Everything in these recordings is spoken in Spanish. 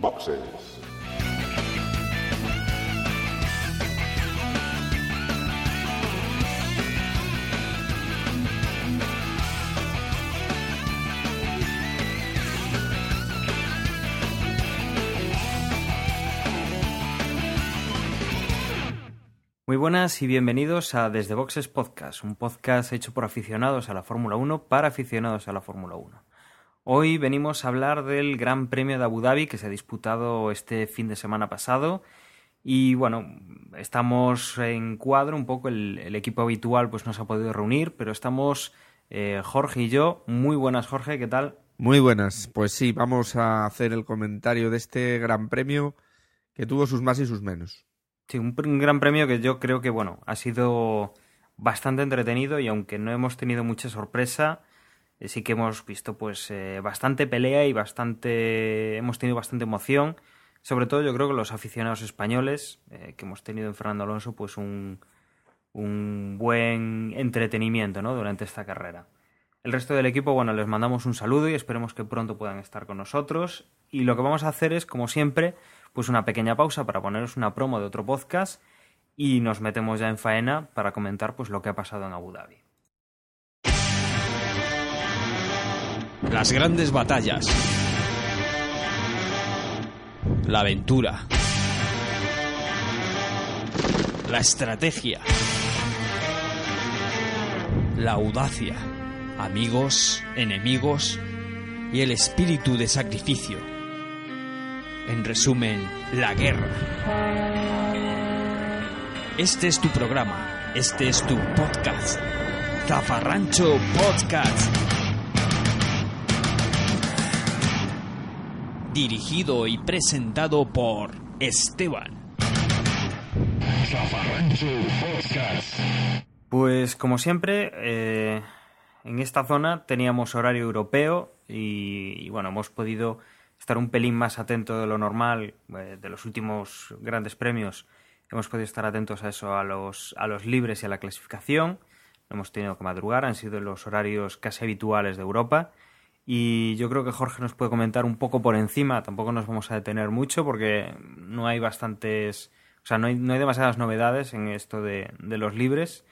Boxes. Muy buenas y bienvenidos a Desde Boxes Podcast, un podcast hecho por aficionados a la Fórmula 1 para aficionados a la Fórmula 1. Hoy venimos a hablar del Gran Premio de Abu Dhabi que se ha disputado este fin de semana pasado y bueno, estamos en cuadro, un poco el, el equipo habitual pues no se ha podido reunir, pero estamos eh, Jorge y yo. Muy buenas Jorge, ¿qué tal? Muy buenas, pues sí, vamos a hacer el comentario de este Gran Premio que tuvo sus más y sus menos. Sí, un, un gran premio que yo creo que, bueno, ha sido bastante entretenido y aunque no hemos tenido mucha sorpresa, sí que hemos visto pues eh, bastante pelea y bastante hemos tenido bastante emoción. Sobre todo yo creo que los aficionados españoles, eh, que hemos tenido en Fernando Alonso, pues un, un buen entretenimiento durante esta carrera. El resto del equipo, bueno, les mandamos un saludo y esperemos que pronto puedan estar con nosotros. Y lo que vamos a hacer es, como siempre, pues una pequeña pausa para poneros una promo de otro podcast y nos metemos ya en faena para comentar pues lo que ha pasado en Abu Dhabi. Las grandes batallas. La aventura. La estrategia. La audacia. Amigos, enemigos y el espíritu de sacrificio. En resumen, la guerra. Este es tu programa. Este es tu podcast. Zafarrancho Podcast. Dirigido y presentado por Esteban. Pues como siempre, eh, en esta zona teníamos horario europeo y, bueno, hemos podido estar un pelín más atento de lo normal, eh, de los últimos grandes premios. Hemos podido estar atentos a eso, a los, a los libres y a la clasificación. Hemos tenido que madrugar, han sido los horarios casi habituales de Europa. Y yo creo que Jorge nos puede comentar un poco por encima, tampoco nos vamos a detener mucho porque no hay bastantes, o sea, no hay, no hay demasiadas novedades en esto de, de los libres.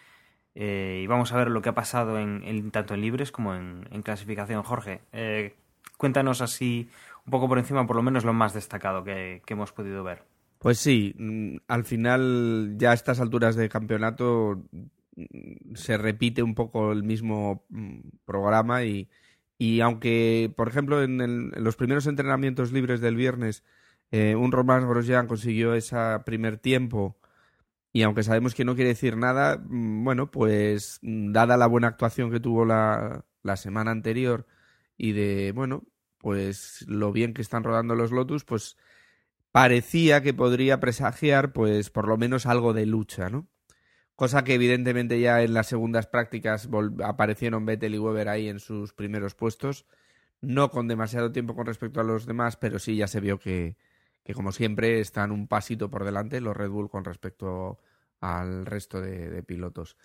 Eh, y vamos a ver lo que ha pasado en, tanto en libres como en, en clasificación. Jorge, eh, cuéntanos así un poco por encima, por lo menos lo más destacado que, que hemos podido ver. Pues sí, mm, al final ya a estas alturas de campeonato mm, se repite un poco el mismo mm, programa y, y aunque, por ejemplo, en, los primeros entrenamientos libres del viernes, eh, un Román Grosjean consiguió ese primer tiempo y aunque sabemos que no quiere decir nada, bueno, pues dada la buena actuación que tuvo la, la semana anterior y de, bueno, pues lo bien que están rodando los Lotus, pues parecía que podría presagiar, pues por lo menos algo de lucha, ¿no? Cosa que evidentemente ya en las segundas prácticas aparecieron Vettel y Weber ahí en sus primeros puestos, no con demasiado tiempo con respecto a los demás, pero sí ya se vio que, que como siempre están un pasito por delante los Red Bull con respecto al resto de, pilotos.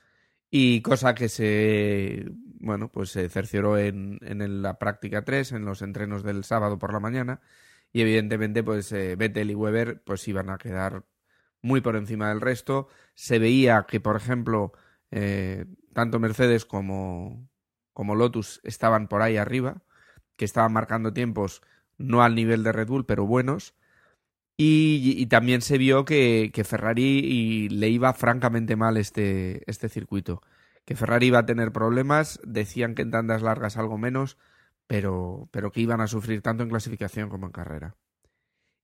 Y cosa que se, bueno, pues se cercioró en, en la práctica 3, en los entrenos del sábado por la mañana. Y evidentemente, pues eh, Vettel y Weber pues iban a quedar muy por encima del resto. Se veía que, por ejemplo, eh, tanto Mercedes como, como Lotus estaban por ahí arriba, que estaban marcando tiempos no al nivel de Red Bull, pero buenos. Y, y, también se vio que, que Ferrari y le iba francamente mal este, este circuito. Que Ferrari iba a tener problemas, decían que en tandas largas algo menos, pero, pero que iban a sufrir tanto en clasificación como en carrera.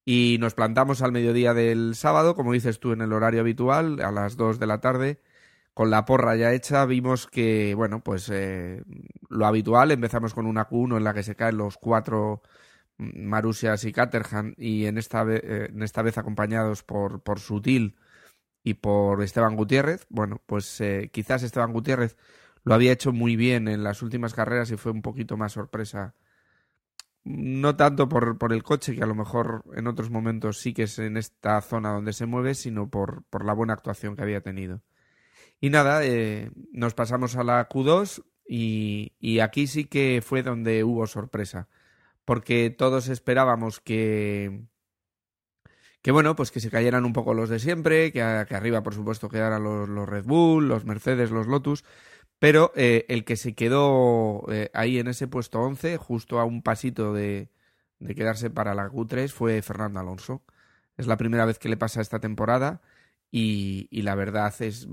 Y nos plantamos al mediodía del sábado, como dices tú, en el horario habitual, a las 2 de la tarde, con la porra ya hecha, vimos que, bueno, pues eh, lo habitual, empezamos con una Q1 en la que se caen los cuatro Marusias y Caterham y en esta, eh, en esta vez acompañados por, por Sutil y por Esteban Gutiérrez. Bueno, pues eh, quizás Esteban Gutiérrez lo había hecho muy bien en las últimas carreras y fue un poquito más sorpresa. No tanto por, por el coche, que a lo mejor en otros momentos sí que es en esta zona donde se mueve, sino por, por la buena actuación que había tenido. Y nada, eh, nos pasamos a la Q2 y, y aquí sí que fue donde hubo sorpresa porque todos esperábamos que, que bueno, pues que se cayeran un poco los de siempre, que, arriba por supuesto quedaran los, los, Red Bull, los Mercedes, los Lotus, pero eh, el que se quedó eh, ahí en ese puesto 11, justo a un pasito de, de quedarse para la Q3, fue Fernando Alonso. Es la primera vez que le pasa esta temporada y, y la verdad es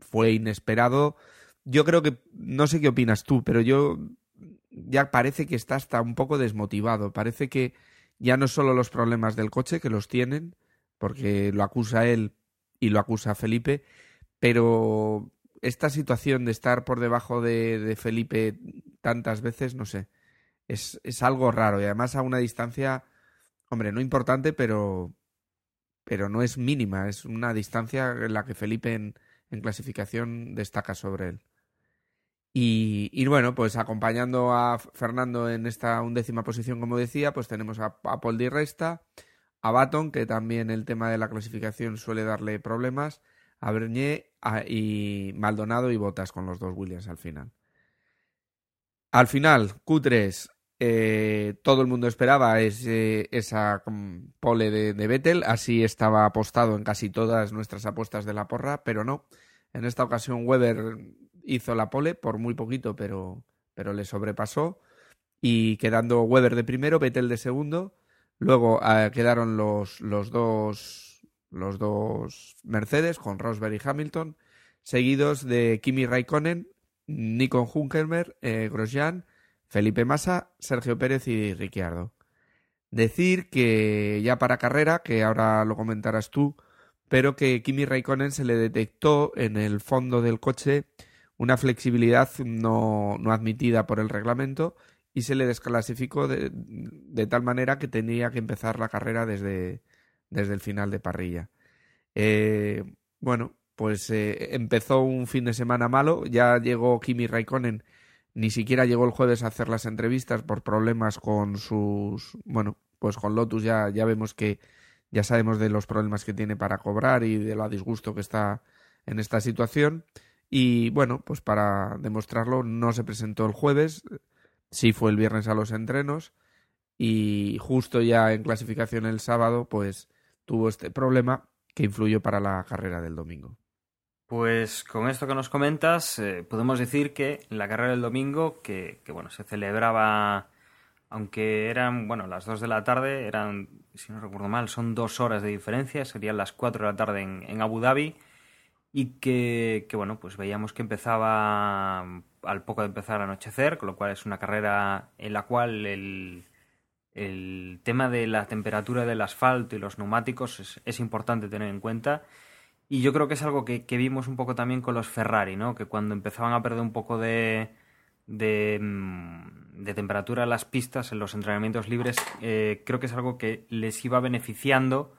fue inesperado. Yo creo que, no sé qué opinas tú, pero yo ya parece que está hasta un poco desmotivado. Parece que ya no solo los problemas del coche, que los tienen, porque lo acusa él y lo acusa Felipe, pero esta situación de estar por debajo de, Felipe tantas veces, no sé, es, es, algo raro y además a una distancia, hombre, no importante, pero, pero no es mínima, es una distancia en la que Felipe en, clasificación destaca sobre él. Y, bueno, pues acompañando a Fernando en esta undécima posición, como decía, pues tenemos a, Paul Di Resta, a Baton, que también el tema de la clasificación suele darle problemas, a Bernier y Maldonado y Botas con los dos Williams al final. Al final, Q3, eh, todo el mundo esperaba esa pole de, de Vettel, así estaba apostado en casi todas nuestras apuestas de la porra, pero no. En esta ocasión Weber hizo la pole por muy poquito, pero, pero le sobrepasó. Y quedando Weber de primero, Vettel de segundo. Luego eh, quedaron los, los, dos, los dos Mercedes con Rosberg y Hamilton, seguidos de Kimi Raikkonen, Nico Hunkelmer, eh, Grosjean, Felipe Massa, Sergio Pérez y Ricciardo. Decir que ya para carrera, que ahora lo comentarás tú, pero que Kimi Raikkonen se le detectó en el fondo del coche una flexibilidad no, no admitida por el reglamento y se le desclasificó de, de, tal manera que tenía que empezar la carrera desde, desde el final de parrilla. Eh, bueno, pues eh, empezó un fin de semana malo, ya llegó Kimi Raikkonen, ni siquiera llegó el jueves a hacer las entrevistas por problemas con sus, bueno, pues con Lotus ya, ya vemos que ya sabemos de los problemas que tiene para cobrar y de lo disgusto que está en esta situación. Y bueno, pues para demostrarlo no se presentó el jueves, sí fue el viernes a los entrenos y justo ya en clasificación el sábado pues tuvo este problema que influyó para la carrera del domingo. Pues con esto que nos comentas, eh, podemos decir que la carrera del domingo, que, que, bueno, se celebraba, aunque eran, bueno, las dos de la tarde, eran, si no recuerdo mal, son dos horas de diferencia, serían las cuatro de la tarde en, en Abu Dhabi, y que, bueno, pues veíamos que empezaba al poco de empezar a anochecer, con lo cual es una carrera en la cual el, el tema de la temperatura del asfalto y los neumáticos es, importante tener en cuenta. Y yo creo que es algo que, vimos un poco también con los Ferrari, ¿no? Que cuando empezaban a perder un poco de, de, mm, temperatura en las pistas, en los entrenamientos libres, eh, creo que es algo que les iba beneficiando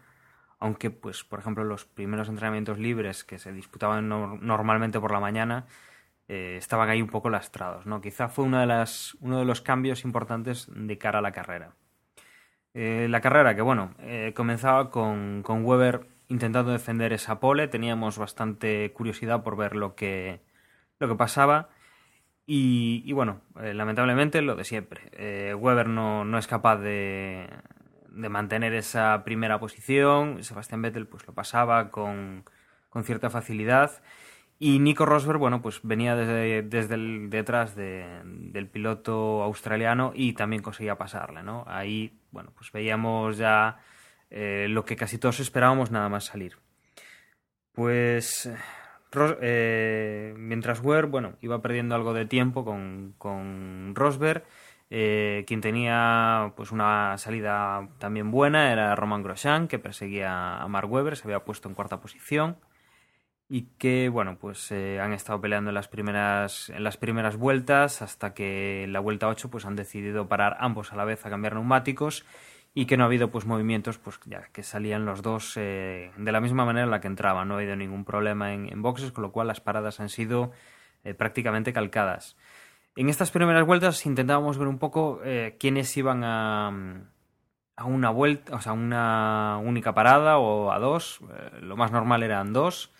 aunque pues por ejemplo los primeros entrenamientos libres que se disputaban normalmente por la mañana eh, estaban ahí un poco lastrados, ¿no? Quizá fue una de las, uno de los cambios importantes de cara a la carrera. Eh, la carrera que bueno, eh, comenzaba con, con, Weber intentando defender esa pole, teníamos bastante curiosidad por ver lo que, lo que pasaba. Y, y bueno, lamentablemente lo de siempre. Weber no, no es capaz de, de mantener esa primera posición. Sebastián Vettel pues lo pasaba con, con cierta facilidad. Y Nico Rosberg, bueno, pues venía desde, detrás de, del piloto australiano y también conseguía pasarle, ¿no? Ahí, bueno, pues veíamos ya eh, lo que casi todos esperábamos nada más salir. Pues eh, mientras Weber, bueno, iba perdiendo algo de tiempo con, con Rosberg, eh, quien tenía pues una salida también buena era Roman Grosjean, que perseguía a Mark Webber, se había puesto en cuarta posición y que bueno pues eh, han estado peleando en las primeras en las primeras vueltas hasta que en la vuelta 8 pues han decidido parar ambos a la vez a cambiar neumáticos y que no ha habido pues movimientos pues ya que salían los dos eh, de la misma manera en la que entraban no ha habido ningún problema en, boxes con lo cual las paradas han sido prácticamente calcadas en estas primeras vueltas intentábamos ver un poco eh, quiénes iban a, a, una vuelta, o sea, una única parada o a dos. Eh, lo más normal eran dos.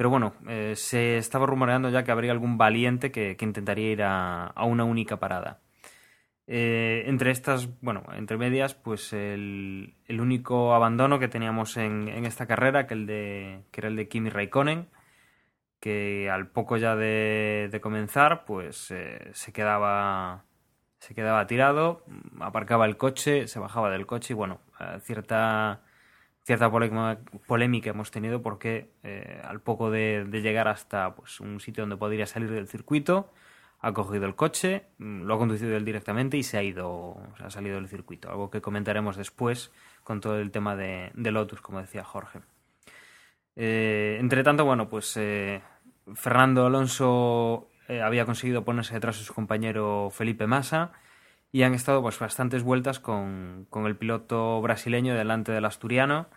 Pero bueno, eh, se estaba rumoreando ya que habría algún valiente que, intentaría ir a, una única parada. Eh, entre estas, bueno, entre medias, pues el, único abandono que teníamos en, esta carrera, que, el de, que era el de Kimi Raikkonen, que al poco ya de, de comenzar, pues eh, se quedaba se quedaba tirado, aparcaba el coche, se bajaba del coche y bueno, cierta cierta polémica hemos tenido porque eh, al poco de, llegar hasta pues un sitio donde podría salir del circuito ha cogido el coche, mm, lo ha conducido él directamente y se ha ido, o ha salido del circuito. Algo que comentaremos después con todo el tema de, de Lotus, como decía Jorge. Eh, entre tanto, bueno, pues eh, Fernando Alonso eh, había conseguido ponerse detrás de su compañero Felipe Massa y han estado pues bastantes vueltas con, con el piloto brasileño delante del asturiano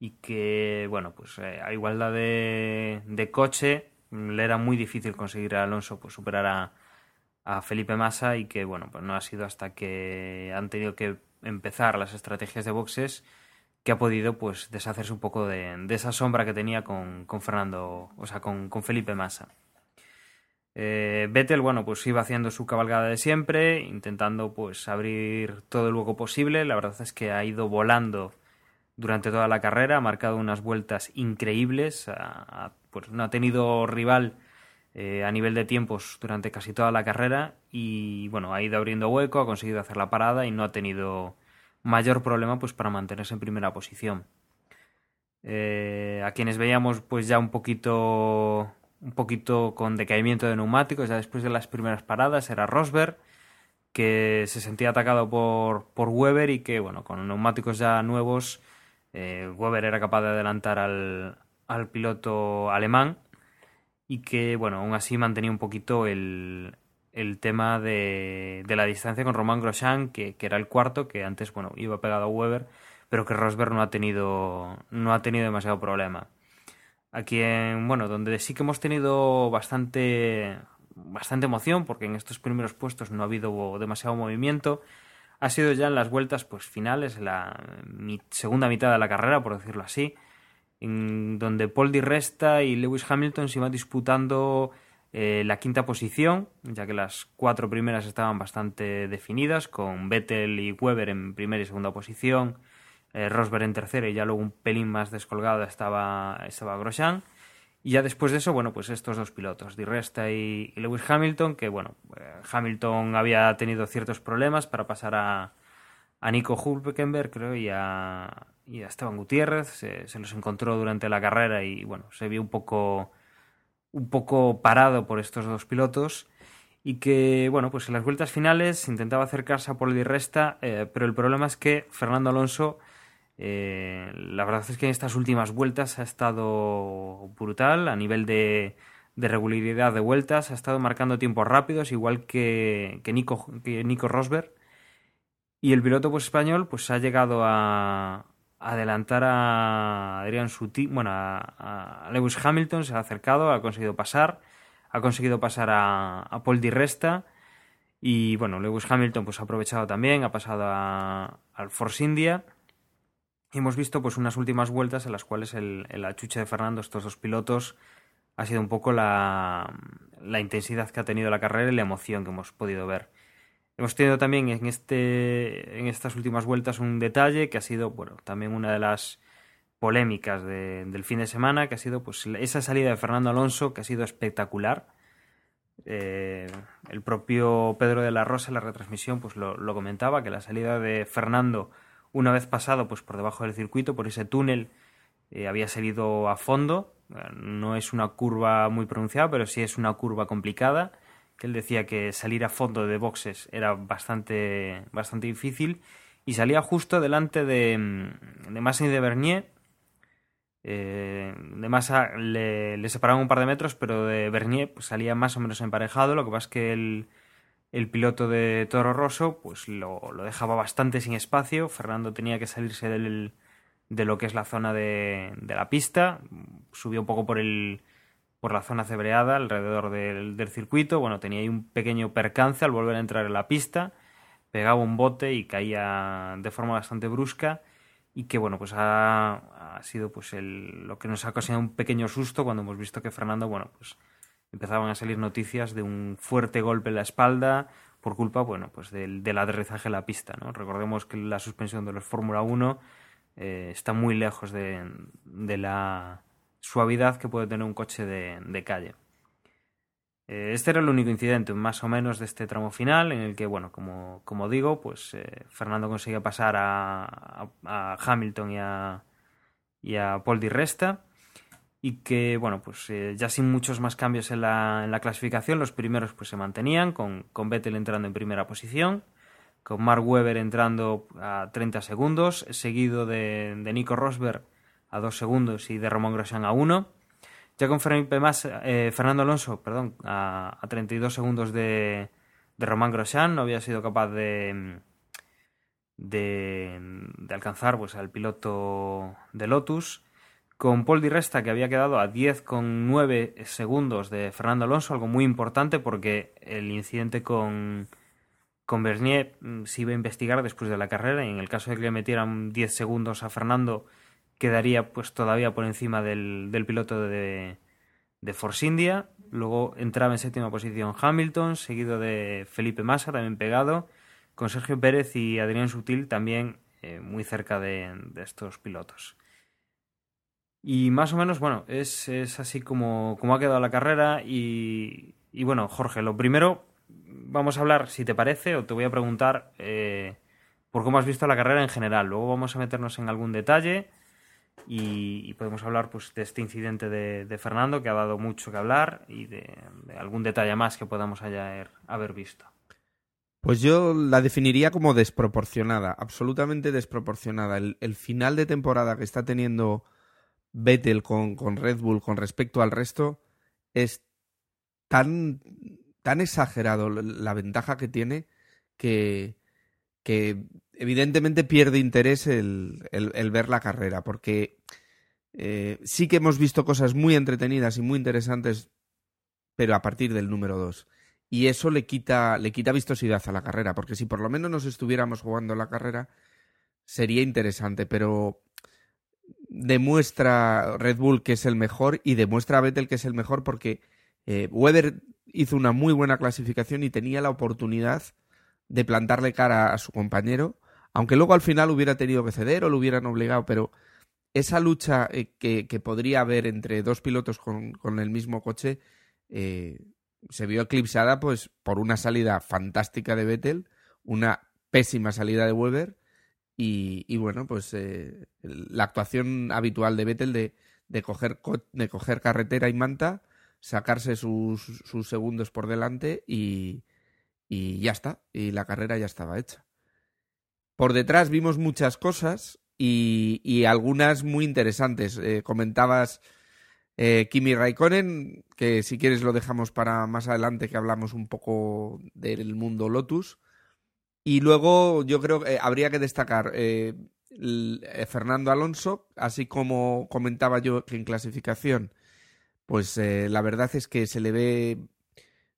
y que, bueno, pues eh, a igualdad de, de coche le era muy difícil conseguir a Alonso pues, superar a, a, Felipe Massa y que bueno pues no ha sido hasta que han tenido que empezar las estrategias de boxes que ha podido pues deshacerse un poco de, de esa sombra que tenía con, con, Fernando o sea con, con Felipe Massa eh, Vettel bueno pues iba haciendo su cabalgada de siempre intentando pues abrir todo el hueco posible la verdad es que ha ido volando durante toda la carrera, ha marcado unas vueltas increíbles, pues no ha tenido rival eh, a nivel de tiempos durante casi toda la carrera y bueno, ha ido abriendo hueco, ha conseguido hacer la parada y no ha tenido mayor problema pues para mantenerse en primera posición. Eh, a quienes veíamos pues ya un poquito un poquito con decaimiento de neumáticos ya después de las primeras paradas era Rosberg que se sentía atacado por, por Weber y que bueno con neumáticos ya nuevos eh, Weber era capaz de adelantar al, al, piloto alemán y que, bueno, aún así mantenía un poquito el, el tema de, de, la distancia con Romain Grosjean, que, que, era el cuarto, que antes, bueno, iba pegado a Weber, pero que Rosberg no ha tenido, no ha tenido demasiado problema. Aquí, en, bueno, donde sí que hemos tenido bastante, bastante emoción, porque en estos primeros puestos no ha habido demasiado movimiento, ha sido ya en las vueltas pues finales, la mi, segunda mitad de la carrera, por decirlo así, en donde Paul Di Resta y Lewis Hamilton se iban disputando eh, la quinta posición, ya que las cuatro primeras estaban bastante definidas, con Vettel y Weber en primera y segunda posición, eh, Rosberg en tercera y ya luego un pelín más descolgado estaba, estaba Grosjean. Y ya después de eso, bueno, pues estos dos pilotos, Di Resta y, Lewis Hamilton, que bueno, eh, Hamilton había tenido ciertos problemas para pasar a, a Nico Hulkenberg, creo, y a, y a Esteban Gutiérrez, se, los encontró durante la carrera y bueno, se vio un poco, un poco parado por estos dos pilotos y que, bueno, pues en las vueltas finales intentaba acercarse a Paul Di Resta, eh, pero el problema es que Fernando Alonso eh, la verdad es que en estas últimas vueltas ha estado brutal a nivel de, regularidad de vueltas, ha estado marcando tiempos rápidos, igual que, Nico, que Nico Rosberg. Y el piloto pues, español pues, ha llegado a, adelantar a Adrián Suti, bueno, a, Lewis Hamilton, se ha acercado, ha conseguido pasar, ha conseguido pasar a, a Paul Di Resta. Y bueno, Lewis Hamilton pues ha aprovechado también, ha pasado a, al Force India hemos visto pues unas últimas vueltas en las cuales el, el achuche de Fernando, estos dos pilotos, ha sido un poco la, la, intensidad que ha tenido la carrera y la emoción que hemos podido ver. Hemos tenido también en, este, en estas últimas vueltas un detalle que ha sido bueno, también una de las polémicas de, del fin de semana, que ha sido pues esa salida de Fernando Alonso, que ha sido espectacular. Eh, el propio Pedro de la Rosa en la retransmisión pues lo, lo comentaba, que la salida de Fernando una vez pasado pues por debajo del circuito, por ese túnel, eh, había salido a fondo. No es una curva muy pronunciada, pero sí es una curva complicada. Que él decía que salir a fondo de boxes era bastante, bastante difícil. Y salía justo delante de, mm, de Massa y de Bernier. Eh, de Massa le, le, separaban un par de metros, pero de Bernier pues, salía más o menos emparejado. Lo que pasa es que él el piloto de Toro Rosso pues lo, lo, dejaba bastante sin espacio. Fernando tenía que salirse del, de lo que es la zona de, de, la pista. Subió un poco por, el, por la zona cebreada alrededor del, del, circuito. Bueno, tenía ahí un pequeño percance al volver a entrar en la pista. Pegaba un bote y caía de forma bastante brusca. Y que bueno, pues ha, ha sido pues el, lo que nos ha ocasionado un pequeño susto cuando hemos visto que Fernando, bueno, pues empezaban a salir noticias de un fuerte golpe en la espalda, por culpa, bueno, pues del, del aterrizaje en la pista. Recordemos que la suspensión de los Fórmula 1 eh, está muy lejos de, la suavidad que puede tener un coche de, calle. Eh, este era el único incidente, más o menos, de este tramo final, en el que, bueno, como, como digo, pues eh, Fernando consigue pasar a, a, a Hamilton y a, y a Paul Di Resta y que, bueno, pues eh, ya sin muchos más cambios en la, en la, clasificación, los primeros pues se mantenían, con, con Vettel entrando en primera posición, con Mark Webber entrando a 30 segundos, seguido de, de Nico Rosberg a 2 segundos y de Romain Grosjean a 1. Ya con Felipe Massa, eh, Fernando Alonso perdón, a, a 32 segundos de, de Romain Grosjean, no había sido capaz de, de, de alcanzar pues, al piloto de Lotus con Paul Di Resta, que había quedado a 10,9 segundos de Fernando Alonso, algo muy importante porque el incidente con, con Bernier se iba a investigar después de la carrera y en el caso de que le metieran 10 segundos a Fernando, quedaría pues todavía por encima del, del piloto de, de Force India. Luego entraba en séptima posición Hamilton, seguido de Felipe Massa, también pegado, con Sergio Pérez y Adrián Sutil también eh, muy cerca de, de estos pilotos. Y más o menos, bueno, es, es así como, como, ha quedado la carrera. Y, y, bueno, Jorge, lo primero, vamos a hablar, si te parece, o te voy a preguntar eh, por cómo has visto la carrera en general. Luego vamos a meternos en algún detalle y, y podemos hablar pues, de este incidente de, Fernando, que ha dado mucho que hablar, y de, algún detalle más que podamos haber, haber visto. Pues yo la definiría como desproporcionada, absolutamente desproporcionada. El, el final de temporada que está teniendo Vettel con, con, Red Bull con respecto al resto es tan, tan exagerado la ventaja que tiene que, que evidentemente pierde interés el, el, ver la carrera, porque eh, sí que hemos visto cosas muy entretenidas y muy interesantes, pero a partir del número 2. Y eso le quita, le quita vistosidad a la carrera, porque si por lo menos nos estuviéramos jugando la carrera, sería interesante, pero demuestra Red Bull que es el mejor y demuestra a Vettel que es el mejor porque eh, Weber hizo una muy buena clasificación y tenía la oportunidad de plantarle cara a su compañero, aunque luego al final hubiera tenido que ceder o lo hubieran obligado, pero esa lucha eh, que, que, podría haber entre dos pilotos con, con el mismo coche eh, se vio eclipsada pues por una salida fantástica de Vettel, una pésima salida de Weber y, bueno, pues eh, la actuación habitual de Vettel de, de, coger, de coger carretera y manta, sacarse sus, sus segundos por delante y, y ya está. Y la carrera ya estaba hecha. Por detrás vimos muchas cosas y, y algunas muy interesantes. Eh, comentabas eh, Kimi Raikkonen, que si quieres lo dejamos para más adelante que hablamos un poco del mundo Lotus. Y luego yo creo que eh, habría que destacar eh, eh, Fernando Alonso, así como comentaba yo que en clasificación, pues eh, la verdad es que se le ve,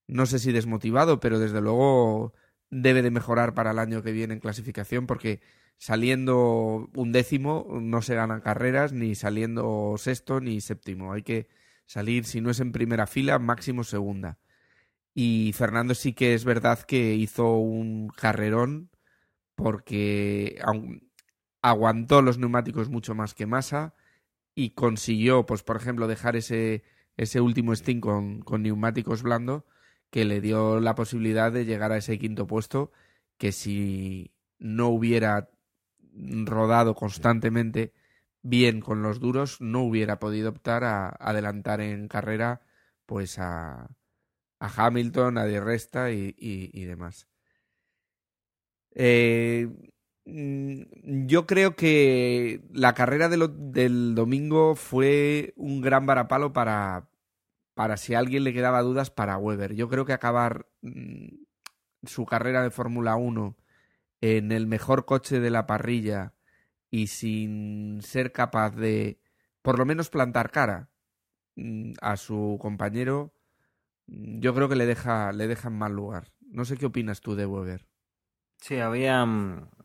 no sé si desmotivado, pero desde luego debe de mejorar para el año que viene en clasificación porque saliendo un décimo no se ganan carreras, ni saliendo sexto ni séptimo. Hay que salir, si no es en primera fila, máximo segunda. Y Fernando sí que es verdad que hizo un carrerón porque aguantó los neumáticos mucho más que Massa y consiguió, pues por ejemplo, dejar ese, ese último stint con, con neumáticos blandos que le dio la posibilidad de llegar a ese quinto puesto que si no hubiera rodado constantemente bien con los duros no hubiera podido optar a adelantar en carrera pues a, a Hamilton, a Di Resta y, y, demás. Eh, mm, yo creo que la carrera de lo, del domingo fue un gran varapalo para, para si a alguien le quedaba dudas para Weber. Yo creo que acabar mmm, su carrera de Fórmula 1 en el mejor coche de la parrilla y sin ser capaz de por lo menos plantar cara mmm, a su compañero yo creo que le deja, le deja en mal lugar. No sé qué opinas tú de Weber. Sí, había,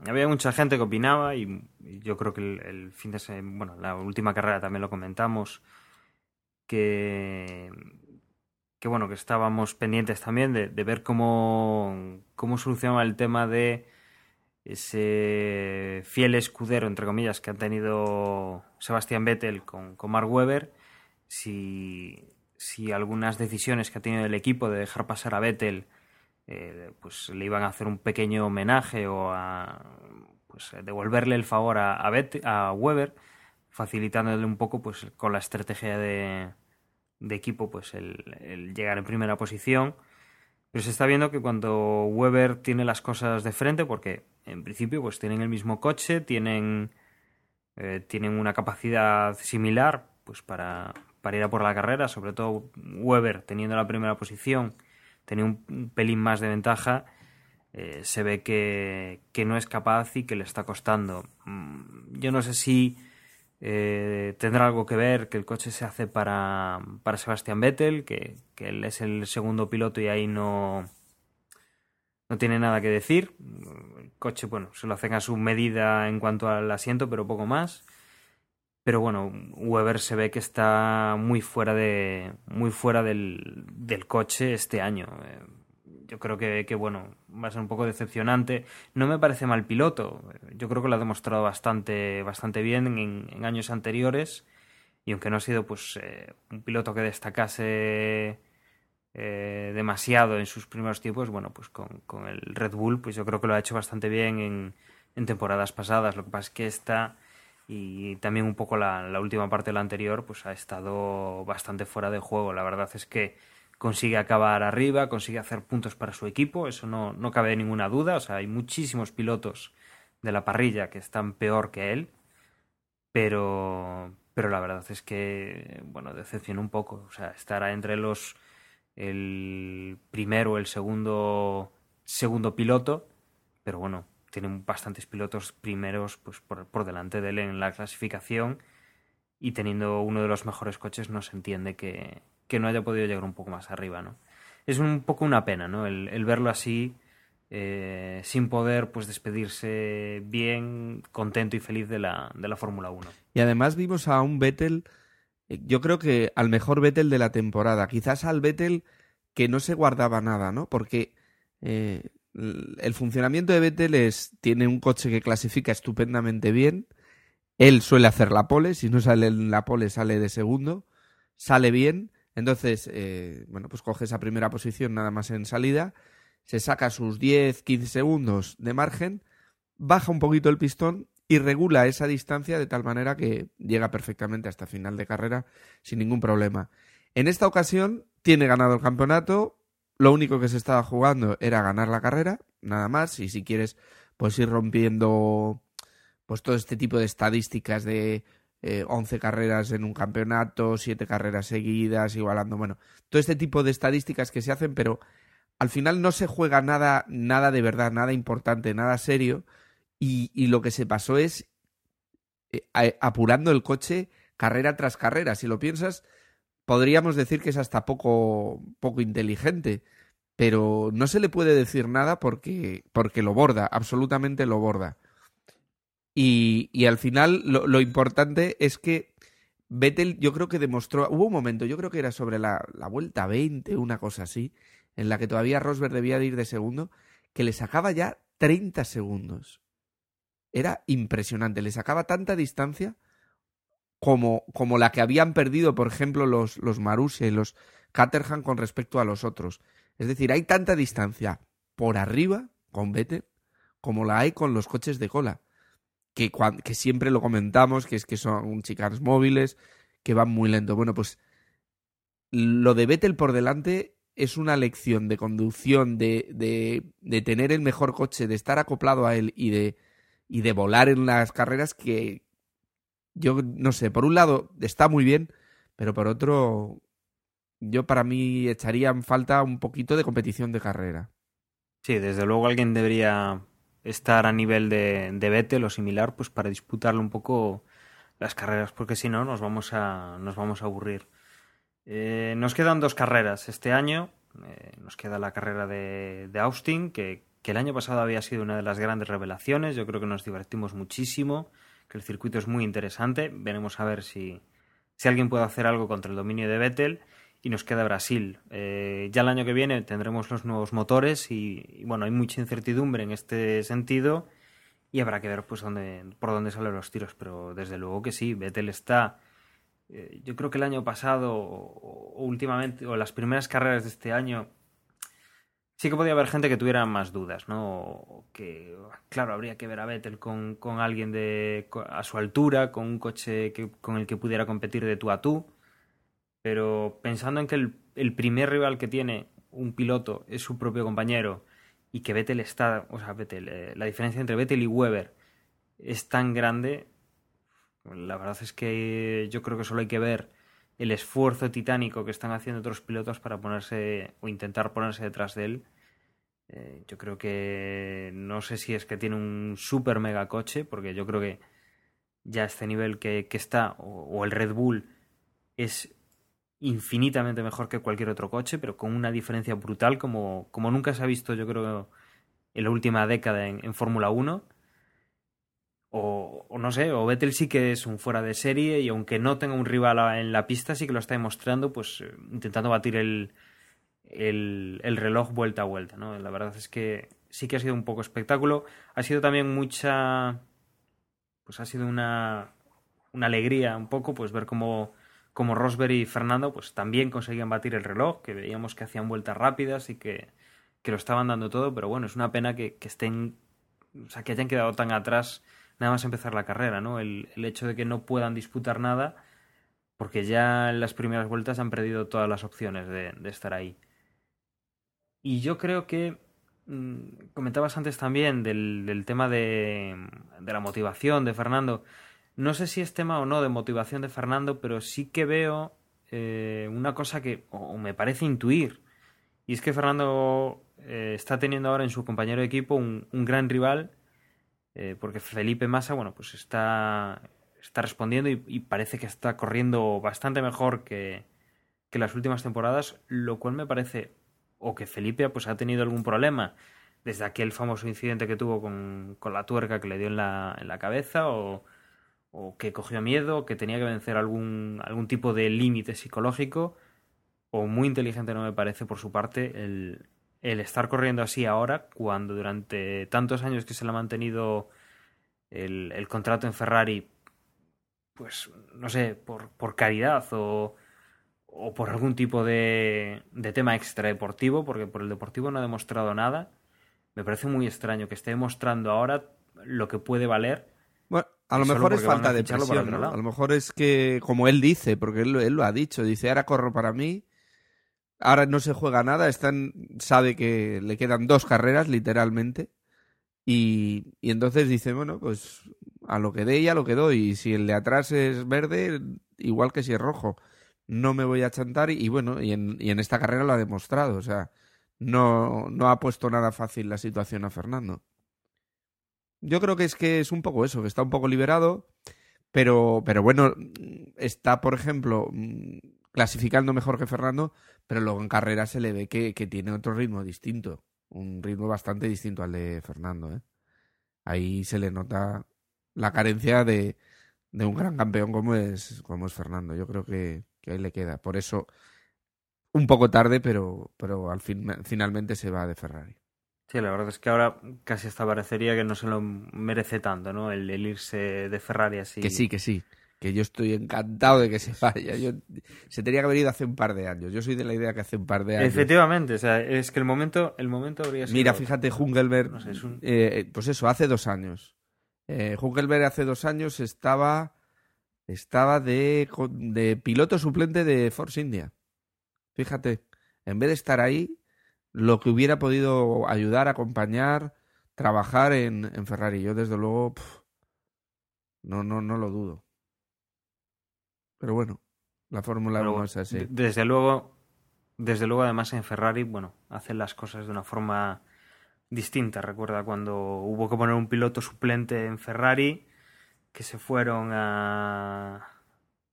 había mucha gente que opinaba y, yo creo que el, fin de semana, bueno, la última carrera también lo comentamos, que, bueno, que estábamos pendientes también de, ver cómo, cómo solucionaba el tema de ese fiel escudero, entre comillas, que ha tenido Sebastián Vettel con, con Mark Webber, si, si algunas decisiones que ha tenido el equipo de dejar pasar a Vettel eh, pues le iban a hacer un pequeño homenaje o a pues, devolverle el favor a, a, a Weber, facilitándole un poco pues con la estrategia de, de equipo pues el, llegar en primera posición. Pero se está viendo que cuando Weber tiene las cosas de frente, porque en principio pues tienen el mismo coche, tienen, eh, tienen una capacidad similar pues para, para ir a por la carrera, sobre todo Weber teniendo la primera posición, tenía un, pelín más de ventaja, eh, se ve que, que, no es capaz y que le está costando. Mm, yo no sé si eh, tendrá algo que ver que el coche se hace para, para Sebastián Vettel, que, que él es el segundo piloto y ahí no, no tiene nada que decir. El coche, bueno, se lo hacen a su medida en cuanto al asiento, pero poco más. Pero bueno, Weber se ve que está muy fuera de. muy fuera del, del coche este año. Eh, yo creo que, que, bueno, va a ser un poco decepcionante. No me parece mal piloto. Yo creo que lo ha demostrado bastante, bastante bien en, en años anteriores. Y aunque no ha sido pues eh, un piloto que destacase eh, demasiado en sus primeros tiempos, bueno, pues con, con, el Red Bull, pues yo creo que lo ha hecho bastante bien en, en temporadas pasadas. Lo que pasa es que esta y también un poco la, última parte de la anterior pues ha estado bastante fuera de juego. La verdad es que consigue acabar arriba, consigue hacer puntos para su equipo, eso no, no cabe ninguna duda. O sea, hay muchísimos pilotos de la parrilla que están peor que él, pero, pero la verdad es que, bueno, decepciona un poco. O sea, estará entre los el primero el segundo, segundo piloto, pero bueno, tienen bastantes pilotos primeros pues, por, por, delante de él en la clasificación y teniendo uno de los mejores coches no se entiende que, que no haya podido llegar un poco más arriba, ¿no? Es un poco una pena, ¿no? El, el verlo así, eh, sin poder pues despedirse bien, contento y feliz de la, de la Fórmula 1. Y además vimos a un Vettel, eh, yo creo que al mejor Vettel de la temporada, quizás al Vettel que no se guardaba nada, ¿no? Porque eh, el funcionamiento de Vettel es, tiene un coche que clasifica estupendamente bien, él suele hacer la pole, si no sale en la pole sale de segundo, sale bien, entonces, eh, bueno, pues coge esa primera posición nada más en salida, se saca sus 10, 15 segundos de margen, baja un poquito el pistón y regula esa distancia de tal manera que llega perfectamente hasta final de carrera sin ningún problema. En esta ocasión tiene ganado el campeonato, lo único que se estaba jugando era ganar la carrera, nada más, y si quieres, pues ir rompiendo pues todo este tipo de estadísticas de eh, 11 carreras en un campeonato, 7 carreras seguidas, igualando, bueno, todo este tipo de estadísticas que se hacen, pero al final no se juega nada, nada de verdad, nada importante, nada serio, y, y lo que se pasó es eh, apurando el coche carrera tras carrera. Si lo piensas, podríamos decir que es hasta poco, poco inteligente, pero no se le puede decir nada porque, porque lo borda, absolutamente lo borda. Y, y al final lo, importante es que Vettel yo creo que demostró, hubo un momento, yo creo que era sobre la, la vuelta 20, una cosa así, en la que todavía Rosberg debía de ir de segundo, que le sacaba ya 30 segundos. Era impresionante, le sacaba tanta distancia como, como la que habían perdido, por ejemplo, los, los y los Caterham con respecto a los otros. Es decir, hay tanta distancia por arriba con Vettel como la hay con los coches de cola. Que, que siempre lo comentamos, que es que son chicas móviles, que van muy lento. Bueno, pues lo de Vettel por delante es una lección de conducción, de, de, de tener el mejor coche, de estar acoplado a él y de, y de volar en las carreras que, yo no sé, por un lado está muy bien, pero por otro, yo para mí echaría en falta un poquito de competición de carrera. Sí, desde luego alguien debería estar a nivel de, de Vettel o similar, pues para disputarle un poco las carreras, porque si no nos vamos a, nos vamos a aburrir. Eh, nos quedan dos carreras este año. Eh, nos queda la carrera de, de Austin, que, que el año pasado había sido una de las grandes revelaciones. Yo creo que nos divertimos muchísimo que el circuito es muy interesante. Veremos a ver si, si alguien puede hacer algo contra el dominio de Vettel. y nos queda Brasil. Eh, ya el año que viene tendremos los nuevos motores y, bueno, hay mucha incertidumbre en este sentido y habrá que ver pues dónde, por dónde salen los tiros, pero desde luego que sí, Vettel está... Eh, yo creo que el año pasado o, últimamente, o las primeras carreras de este año, sí que podía haber gente que tuviera más dudas, ¿no? que, claro, habría que ver a Vettel con, con alguien de, a su altura, con un coche que, con el que pudiera competir de tú a tú pero pensando en que el, primer rival que tiene un piloto es su propio compañero y que Vettel está, o sea, Vettel, eh, la diferencia entre Vettel y Weber es tan grande, la verdad es que yo creo que solo hay que ver el esfuerzo titánico que están haciendo otros pilotos para ponerse o intentar ponerse detrás de él. Eh, yo creo que no sé si es que tiene un super mega coche, porque yo creo que ya este nivel que, está, o el Red Bull, es infinitamente mejor que cualquier otro coche, pero con una diferencia brutal como, como nunca se ha visto, yo creo, en la última década en, Fórmula 1. O, no sé, o Vettel sí que es un fuera de serie y aunque no tenga un rival en la pista, sí que lo está demostrando, pues eh, intentando batir el, el, el, reloj vuelta a vuelta, ¿no? La verdad es que sí que ha sido un poco espectáculo. Ha sido también mucha... Pues ha sido una, una alegría un poco, pues ver cómo como Rosberg y Fernando, pues también conseguían batir el reloj, que veíamos que hacían vueltas rápidas y que, lo estaban dando todo, pero bueno, es una pena que, estén, o sea, que hayan quedado tan atrás nada más empezar la carrera, ¿no? El, hecho de que no puedan disputar nada, porque ya en las primeras vueltas han perdido todas las opciones de, estar ahí. Y yo creo que mm, comentabas antes también del, tema de, de, la motivación de Fernando. No sé si es tema o no de motivación de Fernando, pero sí que veo eh, una cosa que o me parece intuir. Y es que Fernando eh, está teniendo ahora en su compañero de equipo un, gran rival, eh, porque Felipe Massa, bueno, pues está, está respondiendo y, parece que está corriendo bastante mejor que, que las últimas temporadas, lo cual me parece o que Felipe pues, ha tenido algún problema desde aquel famoso incidente que tuvo con, con la tuerca que le dio en la, en la cabeza o o que cogió miedo, que tenía que vencer algún, algún tipo de límite psicológico, o muy inteligente no me parece por su parte el, el estar corriendo así ahora, cuando durante tantos años que se le ha mantenido el, el contrato en Ferrari, pues no sé, por, por caridad o, o por algún tipo de, de tema extradeportivo, porque por el deportivo no ha demostrado nada, me parece muy extraño que esté demostrando ahora lo que puede valer bueno, a lo mejor es falta de presión, A lo mejor es que, como él dice, porque él, él, lo ha dicho, dice, ahora corro para mí, ahora no se juega nada, están, sabe que le quedan dos carreras, literalmente, y, y entonces dice, bueno, pues a lo que dé y a lo que doy, y si el de atrás es verde, igual que si es rojo, no me voy a chantar, y, bueno, y en, y en esta carrera lo ha demostrado, o sea, no, no ha puesto nada fácil la situación a Fernando. Yo creo que es que es un poco eso, que está un poco liberado, pero, pero bueno, está, por ejemplo, mm, clasificando mejor que Fernando, pero luego en carrera se le ve que, tiene otro ritmo distinto, un ritmo bastante distinto al de Fernando. ¿eh? Ahí se le nota la carencia de, de un gran campeón como es, como es Fernando. Yo creo que, que ahí le queda. Por eso, un poco tarde, pero, pero al fin, finalmente se va de Ferrari. Sí, la verdad es que ahora casi hasta parecería que no se lo merece tanto, ¿no? El, irse de Ferrari así. Que sí, que sí. Que yo estoy encantado de que se vaya. Yo, se tenía que haber ido hace un par de años. Yo soy de la idea que hace un par de años. Efectivamente, o sea, es que el momento, el momento habría sido. Mira, fíjate, Hungelberg. Eh, pues eso, hace dos años. Eh, hace dos años estaba. Estaba de, de piloto suplente de Force India. Fíjate, en vez de estar ahí, lo que hubiera podido ayudar, acompañar, trabajar en, en Ferrari. Yo, desde luego, no, no, no lo dudo. Pero bueno, la Fórmula 1 es así. Desde luego, desde luego, además en Ferrari, bueno, hacen las cosas de una forma distinta. Recuerda cuando hubo que poner un piloto suplente en Ferrari, que se fueron a,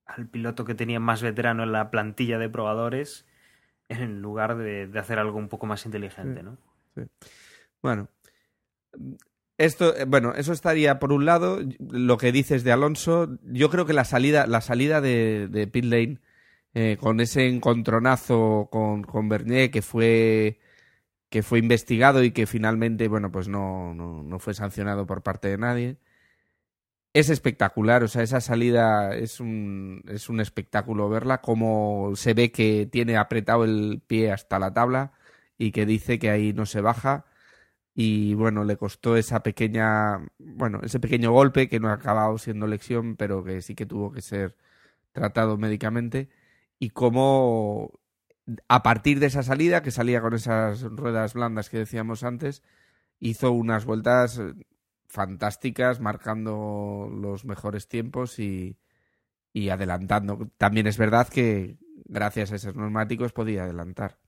al piloto que tenía más veterano en la plantilla de probadores en lugar de, hacer algo un poco más inteligente, ¿no? Bueno, esto, eh, bueno, eso estaría por un lado. Lo que dices de Alonso, yo creo que la salida, la salida de, de Pit Lane eh, con ese encontronazo con, con Bernier que fue que fue investigado y que finalmente, bueno, pues no, no, no fue sancionado por parte de nadie. Es espectacular, o sea, esa salida es un, es un espectáculo verla, como se ve que tiene apretado el pie hasta la tabla y que dice que ahí no se baja y bueno, le costó esa pequeña, bueno, ese pequeño golpe que no ha acabado siendo lección, pero que sí que tuvo que ser tratado médicamente y cómo a partir de esa salida, que salía con esas ruedas blandas que decíamos antes, hizo unas vueltas eh, fantásticas, marcando los mejores tiempos y, y adelantando. También es verdad que gracias a esos neumáticos podía adelantar.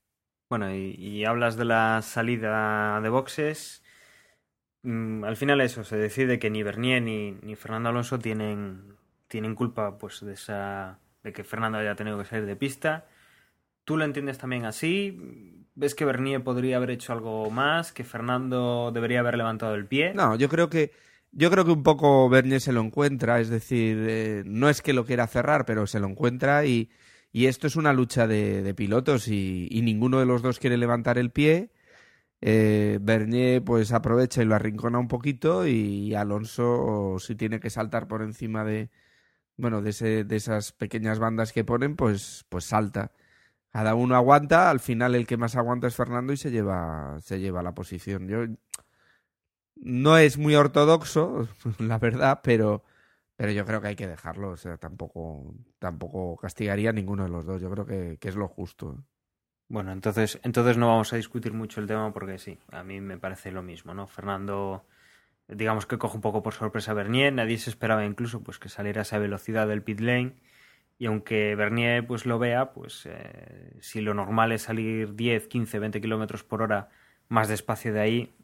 Bueno, y, hablas de la salida de boxes. Mm, al final eso, se decide que ni Bernier ni, ni Fernando Alonso tienen, tienen culpa pues de esa de que Fernando haya tenido que salir de pista ¿Tú lo entiendes también así? ¿Ves que Bernier podría haber hecho algo más? ¿Que Fernando debería haber levantado el pie? No, yo creo que yo creo que un poco Bernier se lo encuentra, es decir, eh, no es que lo quiera cerrar, pero se lo encuentra y, y esto es una lucha de, pilotos y, ninguno de los dos quiere levantar el pie. Eh, Bernier pues aprovecha y lo arrincona un poquito y Alonso si tiene que saltar por encima de bueno de, ese, de esas pequeñas bandas que ponen pues pues salta cada uno aguanta, al final el que más aguanta es Fernando y se lleva, se lleva la posición. Yo no es muy ortodoxo, la verdad, pero, pero yo creo que hay que dejarlo. O sea, tampoco, tampoco castigaría a ninguno de los dos. Yo creo que, es lo justo. Bueno, entonces, entonces no vamos a discutir mucho el tema porque sí, a mí me parece lo mismo, ¿no? Fernando, digamos que coge un poco por sorpresa a Bernier, nadie se esperaba incluso pues que saliera a esa velocidad del pit lane y aunque Bernier pues lo vea, pues eh, si lo normal es salir 10, 15, 20 kilómetros por hora más despacio de ahí,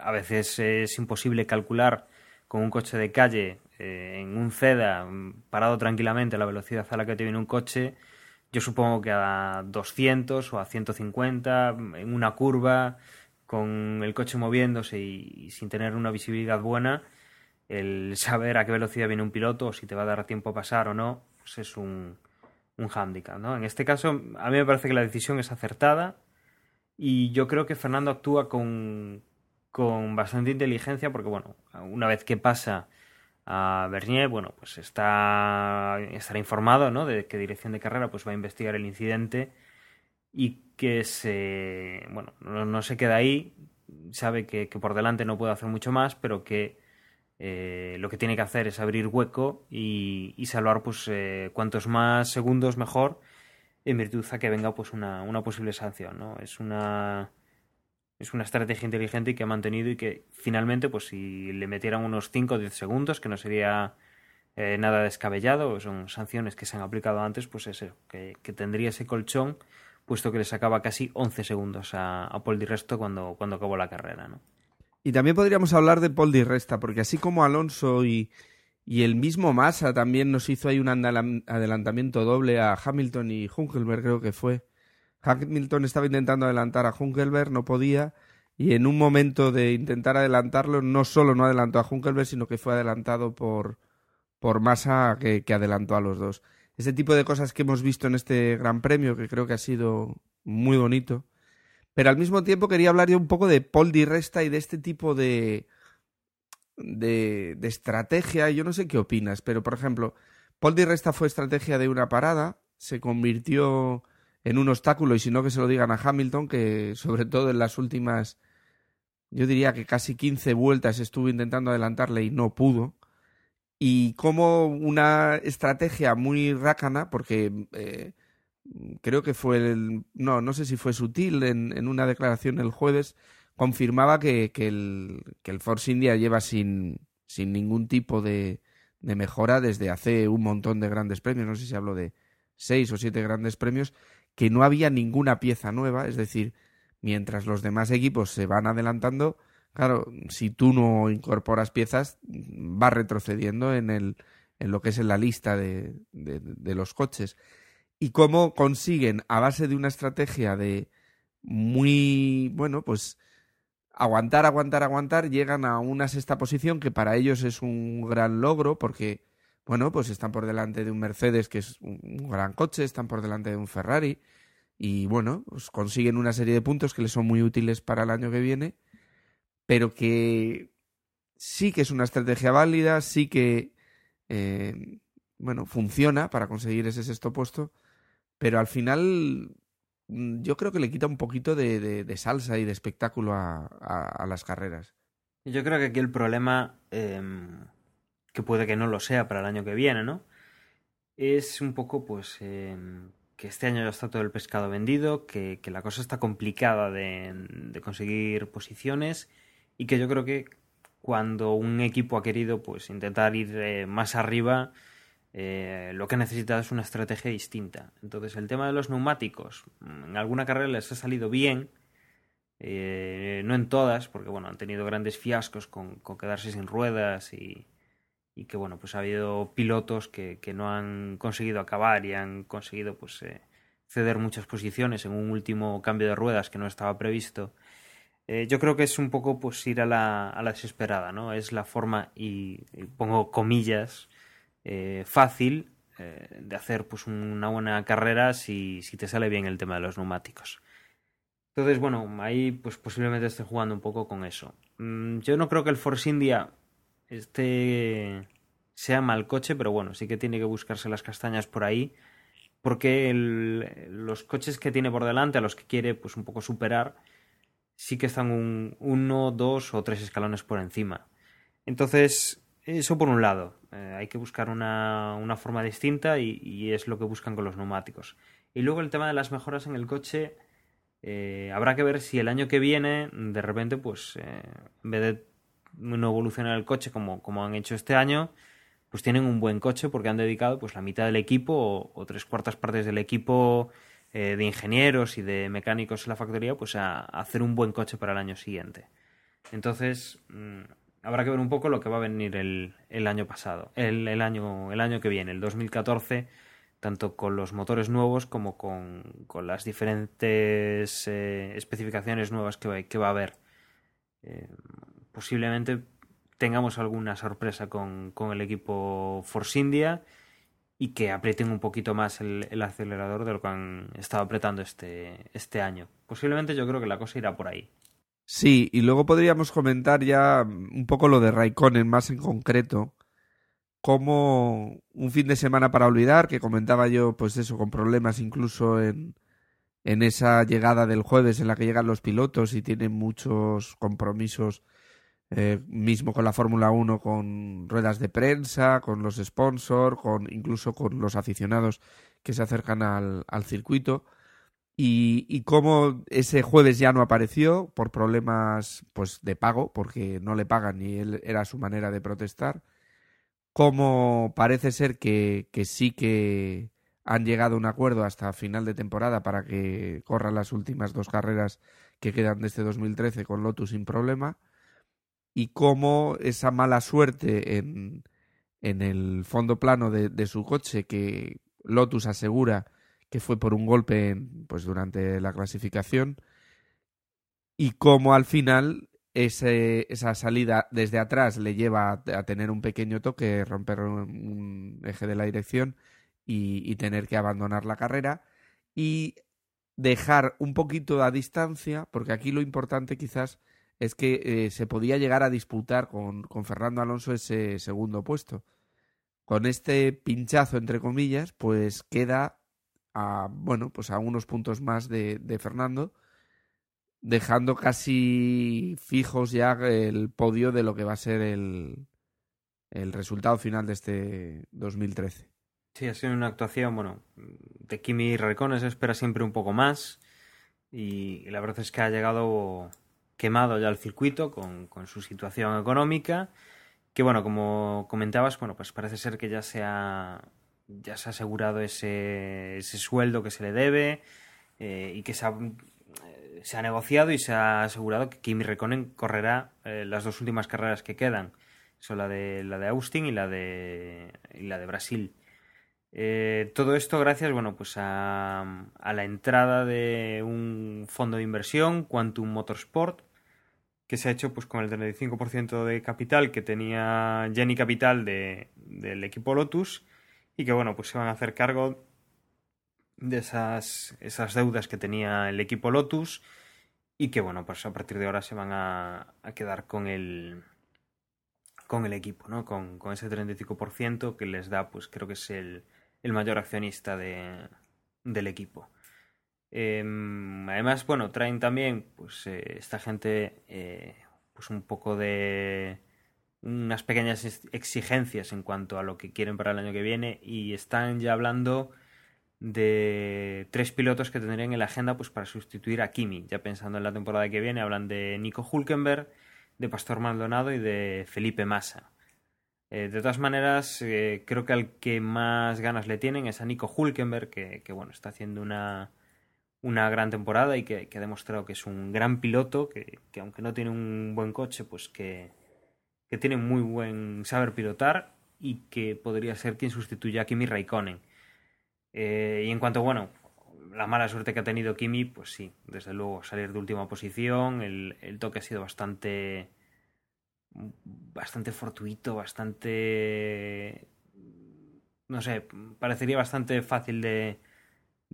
a veces es imposible calcular con un coche de calle eh, en un CEDA parado tranquilamente a la velocidad a la que te viene un coche. Yo supongo que a 200 o a 150 en una curva con el coche moviéndose y sin tener una visibilidad buena, el saber a qué velocidad viene un piloto o si te va a dar tiempo a pasar o no, pues es un, un hándicap, ¿no? En este caso, a mí me parece que la decisión es acertada y yo creo que Fernando actúa con, con bastante inteligencia porque, bueno, una vez que pasa a Bernier, bueno, pues está, estará informado, ¿no? De qué dirección de carrera pues va a investigar el incidente y que se, bueno, no, se queda ahí, sabe que, que por delante no puede hacer mucho más, pero que eh, lo que tiene que hacer es abrir hueco y, salvar pues eh, cuantos más segundos mejor en virtud a que venga pues una, una posible sanción ¿no? es una es una estrategia inteligente y que ha mantenido y que finalmente pues si le metieran unos 5 o 10 segundos que no sería eh, nada descabellado son sanciones que se han aplicado antes pues eso que, tendría ese colchón puesto que le sacaba casi 11 segundos a, a Paul Di Resto cuando, cuando acabó la carrera ¿no? Y también podríamos hablar de Paul Di Resta, porque así como Alonso y, el mismo Massa también nos hizo ahí un adelantamiento doble a Hamilton y Hunkelberg, creo que fue. Hamilton estaba intentando adelantar a Hunkelberg, no podía, y en un momento de intentar adelantarlo, no solo no adelantó a Hunkelberg, sino que fue adelantado por, por Massa, que, adelantó a los dos. Ese tipo de cosas que hemos visto en este Gran Premio, que creo que ha sido muy bonito pero al mismo tiempo quería hablar yo un poco de Paul Di Resta y de este tipo de, de, de estrategia. Yo no sé qué opinas, pero por ejemplo, Paul Di Resta fue estrategia de una parada, se convirtió en un obstáculo y si no que se lo digan a Hamilton, que sobre todo en las últimas, yo diría que casi 15 vueltas estuvo intentando adelantarle y no pudo. Y como una estrategia muy rácana, porque eh, creo que fue el, no, no sé si fue sutil en, en una declaración el jueves, confirmaba que, que, el, que el Force India lleva sin, sin ningún tipo de, de mejora desde hace un montón de grandes premios, no sé si hablo de seis o siete grandes premios, que no había ninguna pieza nueva, es decir, mientras los demás equipos se van adelantando, claro, si tú no incorporas piezas, va retrocediendo en, el, en lo que es en la lista de, de, de los coches. Y cómo consiguen, a base de una estrategia de muy, bueno, pues aguantar, aguantar, aguantar, llegan a una sexta posición que para ellos es un gran logro porque, bueno, pues están por delante de un Mercedes, que es un gran coche, están por delante de un Ferrari, y bueno, pues consiguen una serie de puntos que les son muy útiles para el año que viene, pero que sí que es una estrategia válida, sí que, eh, bueno, funciona para conseguir ese sexto puesto, pero al final mm, yo creo que le quita un poquito de, salsa y de espectáculo a, las carreras. Yo creo que aquí el problema, eh, que puede que no lo sea para el año que viene, ¿no? Es un poco, pues, eh, que este año ya está todo el pescado vendido, que, la cosa está complicada de, conseguir posiciones y que yo creo que cuando un equipo ha querido, pues, intentar ir eh, más arriba, eh, lo que necesita es una estrategia distinta. Entonces, el tema de los neumáticos, mm, en alguna carrera les ha salido bien, eh, no en todas, porque bueno, han tenido grandes fiascos con quedarse sin ruedas y, y, que bueno, pues ha habido pilotos que, que, no han conseguido acabar y han conseguido pues eh, ceder muchas posiciones en un último cambio de ruedas que no estaba previsto. Eh, yo creo que es un poco pues ir a la, a la desesperada, ¿no? Es la forma, y, pongo comillas, eh, fácil eh, de hacer pues una buena carrera si, si te sale bien el tema de los neumáticos. Entonces, bueno, ahí pues posiblemente esté jugando un poco con eso. Mm, yo no creo que el Force India este sea mal coche, pero bueno, sí que tiene que buscarse las castañas por ahí, porque los coches que tiene por delante, a los que quiere pues un poco superar, sí que están un uno, dos o tres escalones por encima. Entonces, eso por un lado, eh, hay que buscar una, una forma distinta y, y, es lo que buscan con los neumáticos. Y luego el tema de las mejoras en el coche, eh, habrá que ver si el año que viene, de repente, pues eh, en vez de no evolucionar el coche como, como han hecho este año, pues tienen un buen coche porque han dedicado pues la mitad del equipo o, tres cuartas partes del equipo eh, de ingenieros y de mecánicos en la factoría pues a, hacer un buen coche para el año siguiente. Entonces, mmm, habrá que ver un poco lo que va a venir el, el año pasado, el, el, año, el año que viene, el 2014, tanto con los motores nuevos como con, con las diferentes eh, especificaciones nuevas que va, que va a haber. Eh, posiblemente tengamos alguna sorpresa con, con, el equipo Force India y que aprieten un poquito más el, el, acelerador de lo que han estado apretando este, este año. Posiblemente yo creo que la cosa irá por ahí. Sí, y luego podríamos comentar ya un poco lo de Raikkonen más en concreto, como un fin de semana para olvidar, que comentaba yo, pues eso, con problemas incluso en, en esa llegada del jueves en la que llegan los pilotos y tienen muchos compromisos, eh, mismo con la Fórmula 1, con ruedas de prensa, con los sponsors, con incluso con los aficionados que se acercan al, circuito y, y cómo ese jueves ya no apareció por problemas pues de pago, porque no le pagan y él era su manera de protestar. Cómo parece ser que, que sí que han llegado a un acuerdo hasta final de temporada para que corran las últimas dos carreras que quedan de este 2013 con Lotus sin problema. Y cómo esa mala suerte en, en el fondo plano de, de su coche que Lotus asegura que fue por un golpe pues durante la clasificación y cómo al final ese, esa salida desde atrás le lleva a, a, tener un pequeño toque, romper un, eje de la dirección y, y, tener que abandonar la carrera y dejar un poquito a distancia, porque aquí lo importante quizás es que eh, se podía llegar a disputar con, con Fernando Alonso ese segundo puesto. Con este pinchazo, entre comillas, pues queda a, bueno, pues a unos puntos más de, de Fernando, dejando casi fijos ya el podio de lo que va a ser el, el resultado final de este 2013. Sí, ha sido una actuación, bueno, de Kimi Raikkonen se espera siempre un poco más y, la verdad es que ha llegado quemado ya al circuito con, con su situación económica que bueno, como comentabas, bueno, pues parece ser que ya se ha ya se ha asegurado ese, ese sueldo que se le debe eh, y que se ha, eh, se ha, negociado y se ha asegurado que Kimi Rekonen correrá eh, las dos últimas carreras que quedan. Son la de, la de Austin y la de, y la de Brasil. Todo esto gracias bueno, pues a, a, la entrada de un fondo de inversión, Quantum Motorsport, que se ha hecho pues con el 35% de capital que tenía Jenny Capital de, del equipo Lotus y que bueno, pues se van a hacer cargo de esas, esas deudas que tenía el equipo Lotus y que bueno, pues a partir de ahora se van a, a quedar con el con el equipo, ¿no? Con, con ese 35% que les da, pues creo que es el, el mayor accionista de, del equipo. Eh, además, bueno, traen también, pues, eh, esta gente, eh, pues un poco de unas pequeñas exigencias en cuanto a lo que quieren para el año que viene y están ya hablando de tres pilotos que tendrían en la agenda pues para sustituir a Kimi. Ya pensando en la temporada que viene, hablan de Nico Hulkenberg, de Pastor Maldonado y de Felipe Massa. Eh, de todas maneras, eh, creo que al que más ganas le tienen es a Nico Hulkenberg, que, que bueno, está haciendo una, una gran temporada y que, ha demostrado que es un gran piloto, que, que, aunque no tiene un buen coche, pues que, que tiene muy buen saber pilotar y que podría ser quien sustituya a Kimi Raikkonen. Eh, y en cuanto, bueno, la mala suerte que ha tenido Kimi, pues sí, desde luego salir de última posición, el, el toque ha sido bastante bastante fortuito, bastante no sé, parecería bastante fácil de,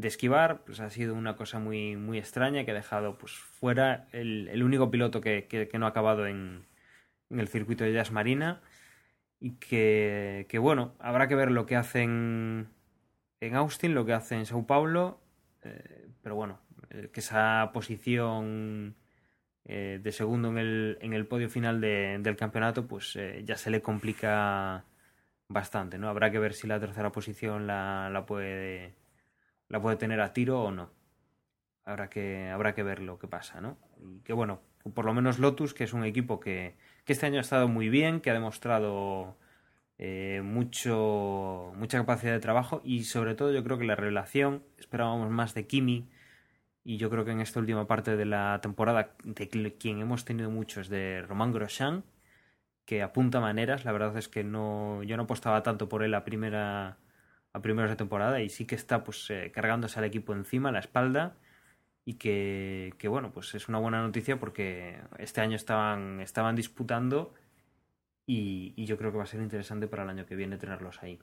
de esquivar, pues ha sido una cosa muy, muy extraña que ha dejado pues fuera el, el único piloto que, que, no ha acabado en, en el circuito de Jazz Marina y que, que, bueno, habrá que ver lo que hacen en Austin, lo que hace en Sao Paulo, eh, pero bueno, que esa posición eh, de segundo en el, en el podio final de, del campeonato, pues eh, ya se le complica bastante, ¿no? Habrá que ver si la tercera posición la, la, puede, la puede tener a tiro o no. Habrá que, habrá que ver lo que pasa, ¿no? Y que bueno, por lo menos Lotus, que es un equipo que, que este año ha estado muy bien, que ha demostrado eh, mucho, mucha capacidad de trabajo y sobre todo yo creo que la revelación, esperábamos más de Kimi, y yo creo que en esta última parte de la temporada, de quien hemos tenido mucho es de Román Grosjean, que apunta maneras. La verdad es que no, yo no apostaba tanto por él a primera a primeros de temporada y sí que está pues eh, cargándose al equipo encima, la espalda y que, que, bueno, pues es una buena noticia porque este año estaban, estaban disputando y, yo creo que va a ser interesante para el año que viene tenerlos ahí.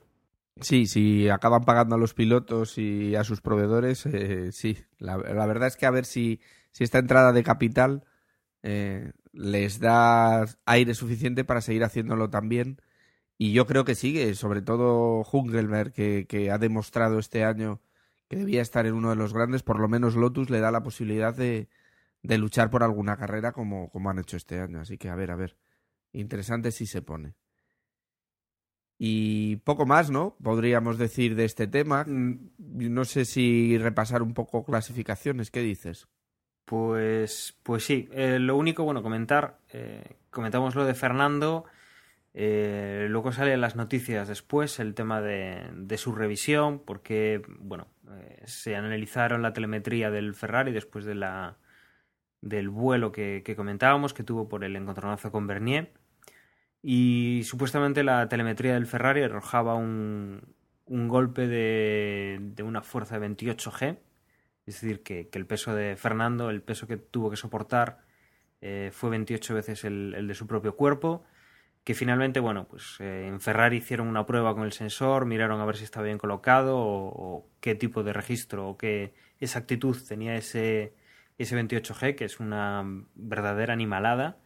Sí, si acaban pagando a los pilotos y a sus proveedores, eh, sí. La, la, verdad es que a ver si, si esta entrada de capital eh, les da aire suficiente para seguir haciéndolo también. Y yo creo que sigue, sobre todo Hungelberg, que, que, ha demostrado este año que debía estar en uno de los grandes, por lo menos Lotus le da la posibilidad de, de luchar por alguna carrera como, como han hecho este año. Así que a ver, a ver. Interesante si se pone. Y poco más, ¿no? Podríamos decir de este tema. No sé si repasar un poco clasificaciones. ¿Qué dices? Pues, pues sí. Eh, lo único, bueno, comentar. Eh, comentamos lo de Fernando. Eh, luego salen las noticias después el tema de, de su revisión, porque, bueno, eh, se analizaron la telemetría del Ferrari después de la, del vuelo que, comentábamos, que tuvo por el encontronazo con Bernier. Y supuestamente la telemetría del Ferrari arrojaba un, un golpe de, de, una fuerza de 28G, es decir, que, el peso de Fernando, el peso que tuvo que soportar, eh, fue 28 veces el, de su propio cuerpo, que finalmente, bueno, pues eh, en Ferrari hicieron una prueba con el sensor, miraron a ver si estaba bien colocado o, qué tipo de registro o qué exactitud tenía ese, ese 28G, que es una verdadera animalada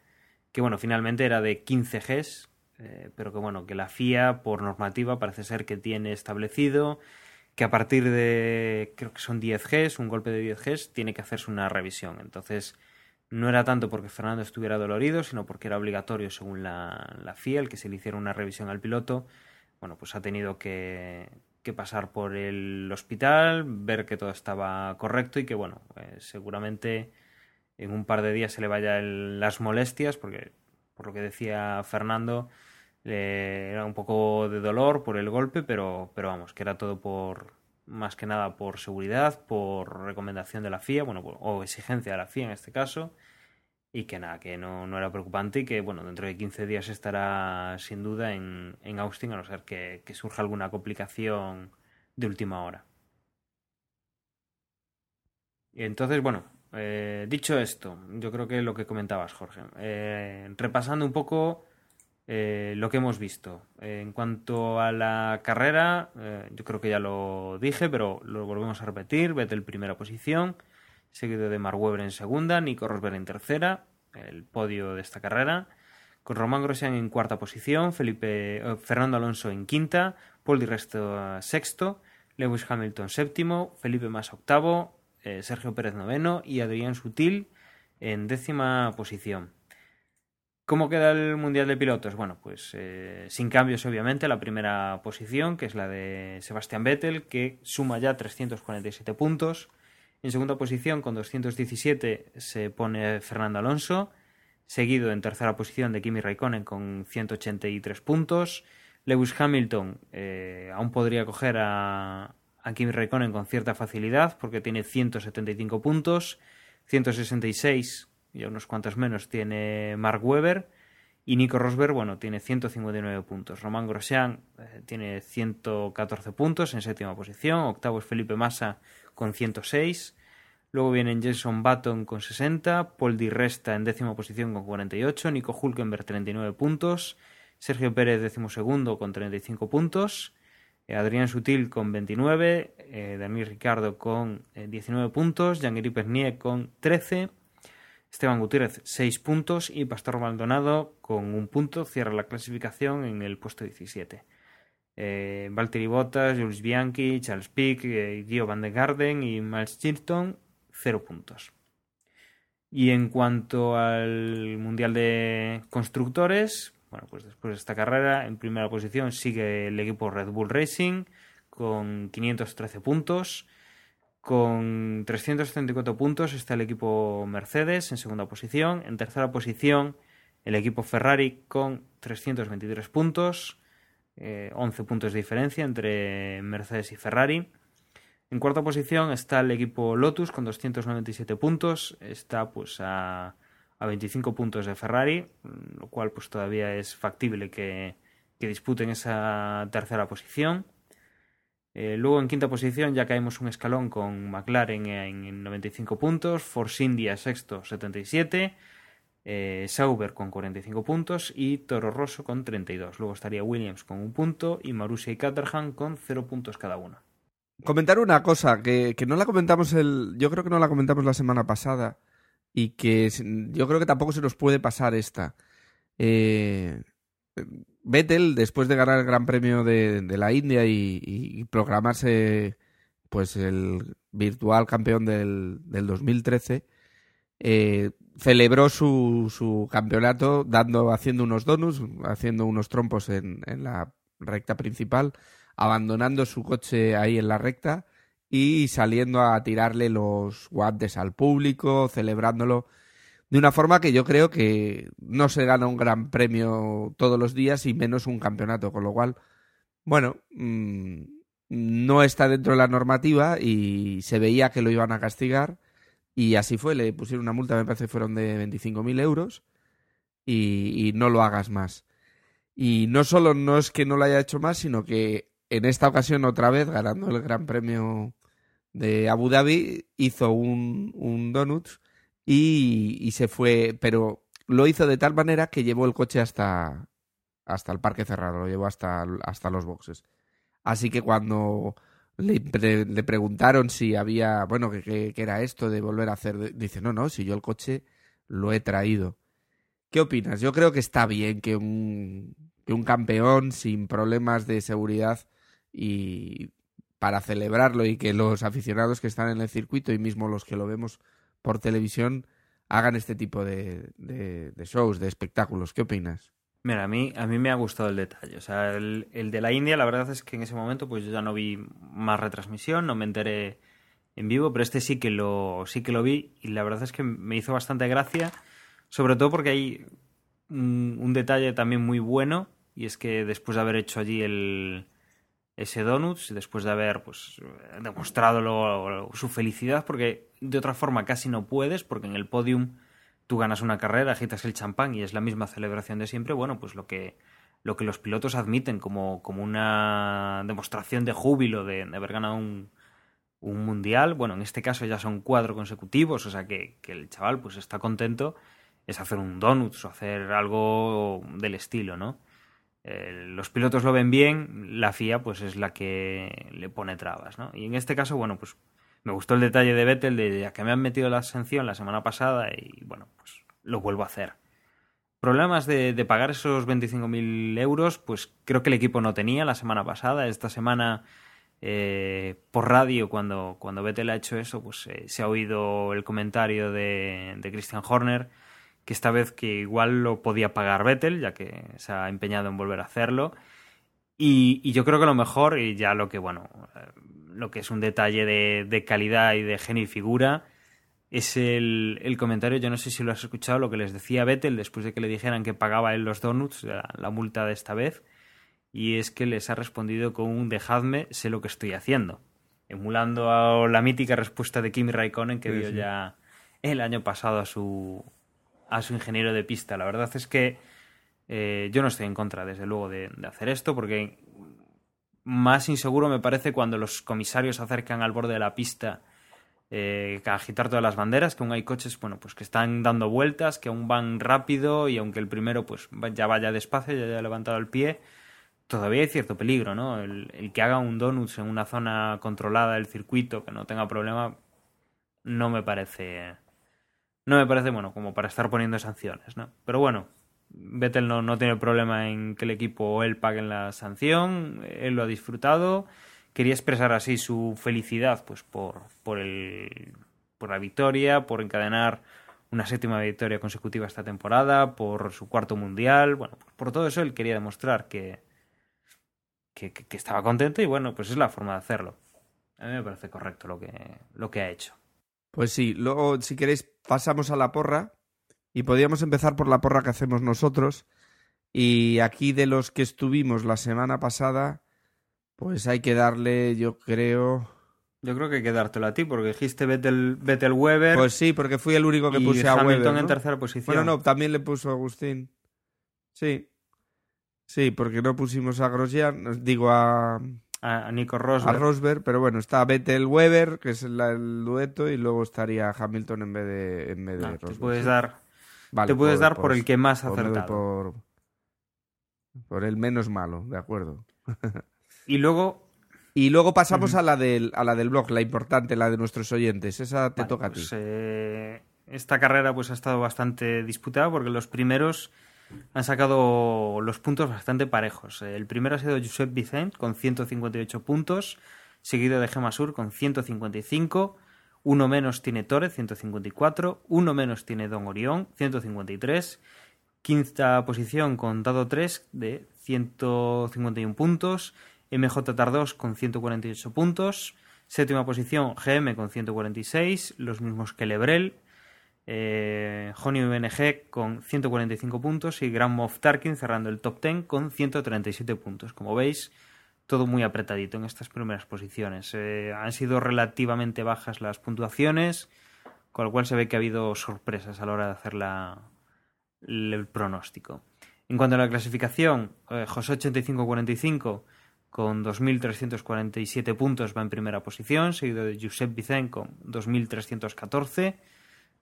que bueno, finalmente era de 15 Gs, eh, pero que bueno, que la FIA por normativa parece ser que tiene establecido que a partir de, creo que son 10 Gs, un golpe de 10 Gs, tiene que hacerse una revisión. Entonces, no era tanto porque Fernando estuviera dolorido, sino porque era obligatorio, según la, la FIA, el que se le hiciera una revisión al piloto. Bueno, pues ha tenido que, que pasar por el hospital, ver que todo estaba correcto y que, bueno, eh, seguramente en un par de días se le vayan las molestias, porque por lo que decía Fernando, eh, era un poco de dolor por el golpe, pero, pero vamos, que era todo por más que nada por seguridad, por recomendación de la FIA, bueno, o exigencia de la FIA en este caso, y que nada, que no, no era preocupante y que bueno, dentro de 15 días estará sin duda en, en Austin, a no ser que, que surja alguna complicación de última hora. Y entonces, bueno, eh, dicho esto, yo creo que lo que comentabas, Jorge, eh, repasando un poco eh, lo que hemos visto. en cuanto a la carrera, yo creo que ya lo dije, pero lo volvemos a repetir. Vettel primera posición, seguido de Mark en segunda, Nico Rosberg en tercera, el podio de esta carrera, con Román Grosjean en cuarta posición, Felipe, Fernando Alonso en quinta, Paul Di Resto sexto, Lewis Hamilton séptimo, Felipe Massa octavo, eh, Sergio Pérez noveno y Adrián Sutil en décima posición. ¿Cómo queda el Mundial de Pilotos? Bueno, pues eh, sin cambios obviamente, la primera posición, que es la de Sebastián Vettel, que suma ya 347 puntos. En segunda posición, con 217, se pone Fernando Alonso, seguido en tercera posición de Kimi Raikkonen con 183 puntos. Lewis Hamilton eh, aún podría coger a, a Kimi Raikkonen con cierta facilidad porque tiene 175 puntos, 166 y unos cuantos menos tiene Mark Webber. Y Nico Rosberg, bueno, tiene 159 puntos. Román Grosjean eh, tiene 114 puntos en séptima posición, octavo es Felipe Massa con 106. Luego vienen Jason Button con 60, Paul Di Resta en décima posición con 48, Nico Hulkenberg 39 puntos, Sergio Pérez décimo segundo con 35 puntos, eh, Adrián Sutil con 29, eh, Daniel Ricardo con 19 eh, puntos, Jean-Guy con 13, Esteban Gutiérrez 6 puntos y Pastor Maldonado con un punto cierra la clasificación en el puesto 17. Eh, Valtteri Bottas, Jules Bianchi, Charles Pick, Gio Van de Garden y Miles Chilton 0 puntos. Y en cuanto al Mundial de Constructores, bueno, pues después de esta carrera, en primera posición sigue el equipo Red Bull Racing con 513 puntos. Con 334 puntos está el equipo Mercedes en segunda posición. En tercera posición el equipo Ferrari con 323 puntos. 11 eh, puntos de diferencia entre Mercedes y Ferrari. En cuarta posición está el equipo Lotus con 297 puntos. Está pues a a 25 puntos de Ferrari, lo cual pues todavía es factible que, disputen esa tercera posición. Eh, luego en quinta posición ya caemos un escalón con McLaren en, 95 puntos, Force India sexto 77, eh, Sauber con 45 puntos y Toro Rosso con 32. Luego estaría Williams con un punto y Marussia y Caterham con 0 puntos cada uno. Comentar una cosa que, que no la comentamos el, yo creo que no la comentamos la semana pasada y que yo creo que tampoco se nos puede pasar esta. Eh, Vettel, después de ganar el Gran Premio de, la India y, proclamarse pues el virtual campeón del, del 2013, eh, celebró su, su, campeonato dando, haciendo unos donuts, haciendo unos trompos en la recta principal, abandonando su coche ahí en la recta y saliendo a tirarle los guantes al público, celebrándolo de una forma que yo creo que no se gana un gran premio todos los días y menos un campeonato, con lo cual, bueno, mm, no está dentro de la normativa y se veía que lo iban a castigar y así fue, le pusieron una multa, me parece que fueron de 25.000 euros y, no lo hagas más. Y no solo no es que no lo haya hecho más, sino que en esta ocasión otra vez ganando el Gran Premio de Abu Dhabi, hizo un, un donuts y, se fue, pero lo hizo de tal manera que llevó el coche hasta, hasta el parque cerrado, lo llevó hasta, hasta los boxes. Así que cuando le, le preguntaron si había, bueno, que, era esto de volver a hacer, dice, no, no, si yo el coche lo he traído. ¿Qué opinas? Yo creo que está bien que un, que un campeón sin problemas de seguridad y para celebrarlo y que los aficionados que están en el circuito y mismo los que lo vemos por televisión hagan este tipo de, de, shows, de espectáculos. ¿Qué opinas? Mira, a mí, a mí me ha gustado el detalle. O sea, el, de la India, la verdad es que en ese momento pues yo ya no vi más retransmisión, no me enteré en vivo, pero este sí que lo, sí que lo vi y la verdad es que me hizo bastante gracia, sobre todo porque hay un detalle también muy bueno y es que después de haber hecho allí el, ese Donuts después de haber pues, demostrado su felicidad, porque de otra forma casi no puedes, porque en el podium tú ganas una carrera, agitas el champán y es la misma celebración de siempre, bueno, pues lo que, lo que los pilotos admiten como, como una demostración de júbilo de, haber ganado un, un mundial. Bueno, en este caso ya son cuatro consecutivos, o sea que, que el chaval pues está contento. Es hacer un donuts o hacer algo del estilo, ¿no? Eh, los pilotos lo ven bien, la FIA pues es la que le pone trabas, ¿no? Y en este caso, bueno, pues me gustó el detalle de Vettel de ya que me han metido la sanción la semana pasada y bueno, pues lo vuelvo a hacer. Problemas de, de pagar esos 25.000 euros, pues creo que el equipo no tenía la semana pasada. Esta semana eh, por radio, cuando, cuando Vettel ha hecho eso, pues eh, se ha oído el comentario de, de Christian Horner que esta vez que igual lo podía pagar Vettel, ya que se ha empeñado en volver a hacerlo. Y, y yo creo que lo mejor, y ya lo que, bueno, eh, lo que es un detalle de, de calidad y de genio y figura, es el, el, comentario, yo no sé si lo has escuchado, lo que les decía Vettel después de que le dijeran que pagaba él los donuts, la, la multa de esta vez, y es que les ha respondido con un dejadme, sé lo que estoy haciendo, emulando a la mítica respuesta de Kimi Raikkonen que Sí, dio sí. ya el año pasado a su, a su ingeniero de pista. La verdad es que eh, yo no estoy en contra, desde luego, de, hacer esto, porque más inseguro me parece cuando los comisarios se acercan al borde de la pista eh, a agitar todas las banderas, que aún hay coches, bueno, pues que están dando vueltas, que aún van rápido y aunque el primero pues ya vaya despacio, ya haya levantado el pie, todavía hay cierto peligro, ¿no? El, el que haga un donuts en una zona controlada del circuito, que no tenga problema, no me parece no me parece bueno como para estar poniendo sanciones, ¿no? Pero bueno, Vettel no, no tiene problema en que el equipo o él paguen la sanción, él lo ha disfrutado, quería expresar así su felicidad pues por, por, el, por la victoria, por encadenar una séptima victoria consecutiva esta temporada, por su cuarto mundial, bueno, por todo eso él quería demostrar que, que, que, que estaba contento y bueno, pues es la forma de hacerlo. A mí me parece correcto lo que, lo que ha hecho. Pues sí, luego si queréis pasamos a la porra y podríamos empezar por la porra que hacemos nosotros. Y aquí de los que estuvimos la semana pasada pues hay que darle yo creo. Yo creo que hay que dártelo a ti porque dijiste Vettel, Vettel Weber pues sí porque fui el único que y puse a Hamilton Weber ¿no? en tercera posición. Bueno no también le puso a Agustín. Sí. Sí porque no pusimos a Grosjean digo a a Nico Rosberg. A Rosberg, pero bueno, está Vettel Weber, que es el, el, dueto, y luego estaría Hamilton en vez de, en vez de no, Rosberg. Te puedes dar, vale, te puedes por, dar por, por, el que más ha acertado. Por, por, el menos malo, de acuerdo. y luego. Y luego pasamos uh -huh. a, la del, a la del blog, la importante, la de nuestros oyentes. Esa te vale, toca pues, a ti. Eh, esta carrera pues ha estado bastante disputada porque los primeros han sacado los puntos bastante parejos. El primero ha sido Josep Vicent con 158 puntos, seguido de Gema Sur con 155. Uno menos tiene Torre, 154. Uno menos tiene Don Orión, 153. Quinta posición con Dado 3 de 151 puntos. MJ Tardos con 148 puntos. Séptima posición GM con 146, los mismos que Lebrel. Eh, Honey con 145 puntos y Grand Moff Tarkin cerrando el top 10 con 137 puntos. Como veis, todo muy apretadito en estas primeras posiciones. Eh, han sido relativamente bajas las puntuaciones, con lo cual se ve que ha habido sorpresas a la hora de hacer la, el pronóstico. En cuanto a la clasificación, eh, José 85-45 con 2.347 puntos va en primera posición, seguido de Josep Vicent con 2.314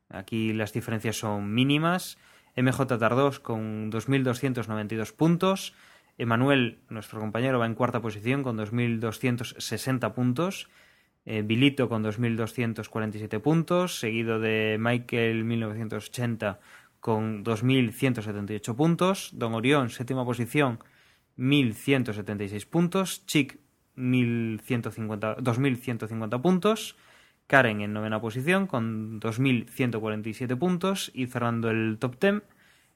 Aquí las diferencias son mínimas. MJ Tardós con 2.292 puntos. Emanuel, nuestro compañero, va en cuarta posición con 2.260 puntos. Eh, Bilito con 2.247 puntos. Seguido de Michael 1980 con 2.178 puntos. Don Orión, séptima posición, 1.176 puntos. Chic, 2.150 puntos. Karen en novena posición con 2.147 puntos y cerrando el top 10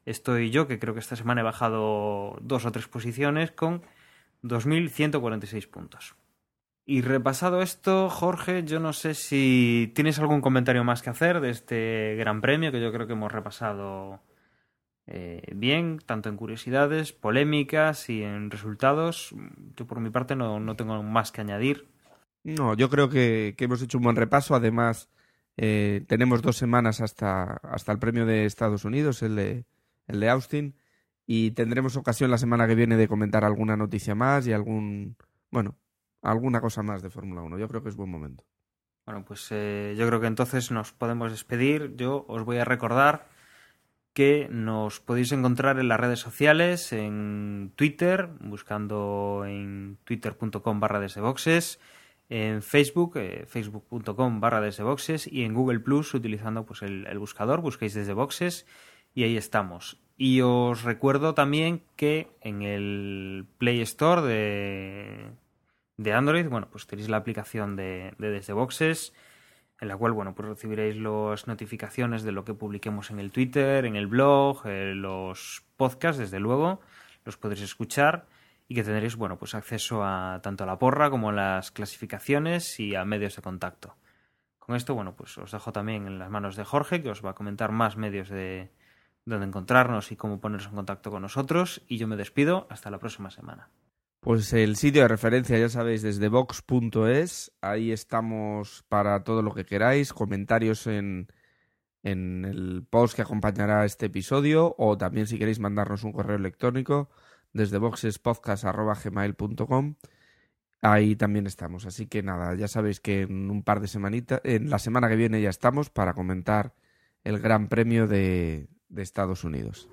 estoy yo, que creo que esta semana he bajado dos o tres posiciones con 2.146 puntos. Y repasado esto, Jorge, yo no sé si tienes algún comentario más que hacer de este gran premio que yo creo que hemos repasado eh, bien, tanto en curiosidades, polémicas y en resultados. Yo por mi parte no, no tengo más que añadir. No, yo creo que, hemos hecho un buen repaso. Además, eh, tenemos dos semanas hasta, hasta el premio de Estados Unidos, el de, el de Austin, y tendremos ocasión la semana que viene de comentar alguna noticia más y algún, bueno, alguna cosa más de Fórmula 1. Yo creo que es buen momento. Bueno, pues eh, yo creo que entonces nos podemos despedir. Yo os voy a recordar que nos podéis encontrar en las redes sociales, en Twitter, buscando en twitter.com barra desdeboxes, en Facebook, eh, facebook.com barra desdeboxes y en Google Plus utilizando pues, el, buscador, busquéis desde boxes y ahí estamos. Y os recuerdo también que en el Play Store de, de Android, bueno, pues tenéis la aplicación de, de Desde Boxes, en la cual, bueno, pues recibiréis las notificaciones de lo que publiquemos en el Twitter, en el blog, en los podcasts, desde luego, los podréis escuchar y que tendréis, bueno, pues acceso a tanto a la porra como a las clasificaciones y a medios de contacto. Con esto, bueno, pues os dejo también en las manos de Jorge, que os va a comentar más medios de donde encontrarnos y cómo poneros en contacto con nosotros. Y yo me despido hasta la próxima semana. Pues el sitio de referencia, ya sabéis, desde vox.es. Ahí estamos para todo lo que queráis. Comentarios en, en el post que acompañará este episodio. O también si queréis mandarnos un correo electrónico desde boxespodcast.gmail.com. Ahí también estamos. Así que nada, ya sabéis que en un par de semanitas, en la semana que viene ya estamos para comentar el Gran Premio de, de Estados Unidos.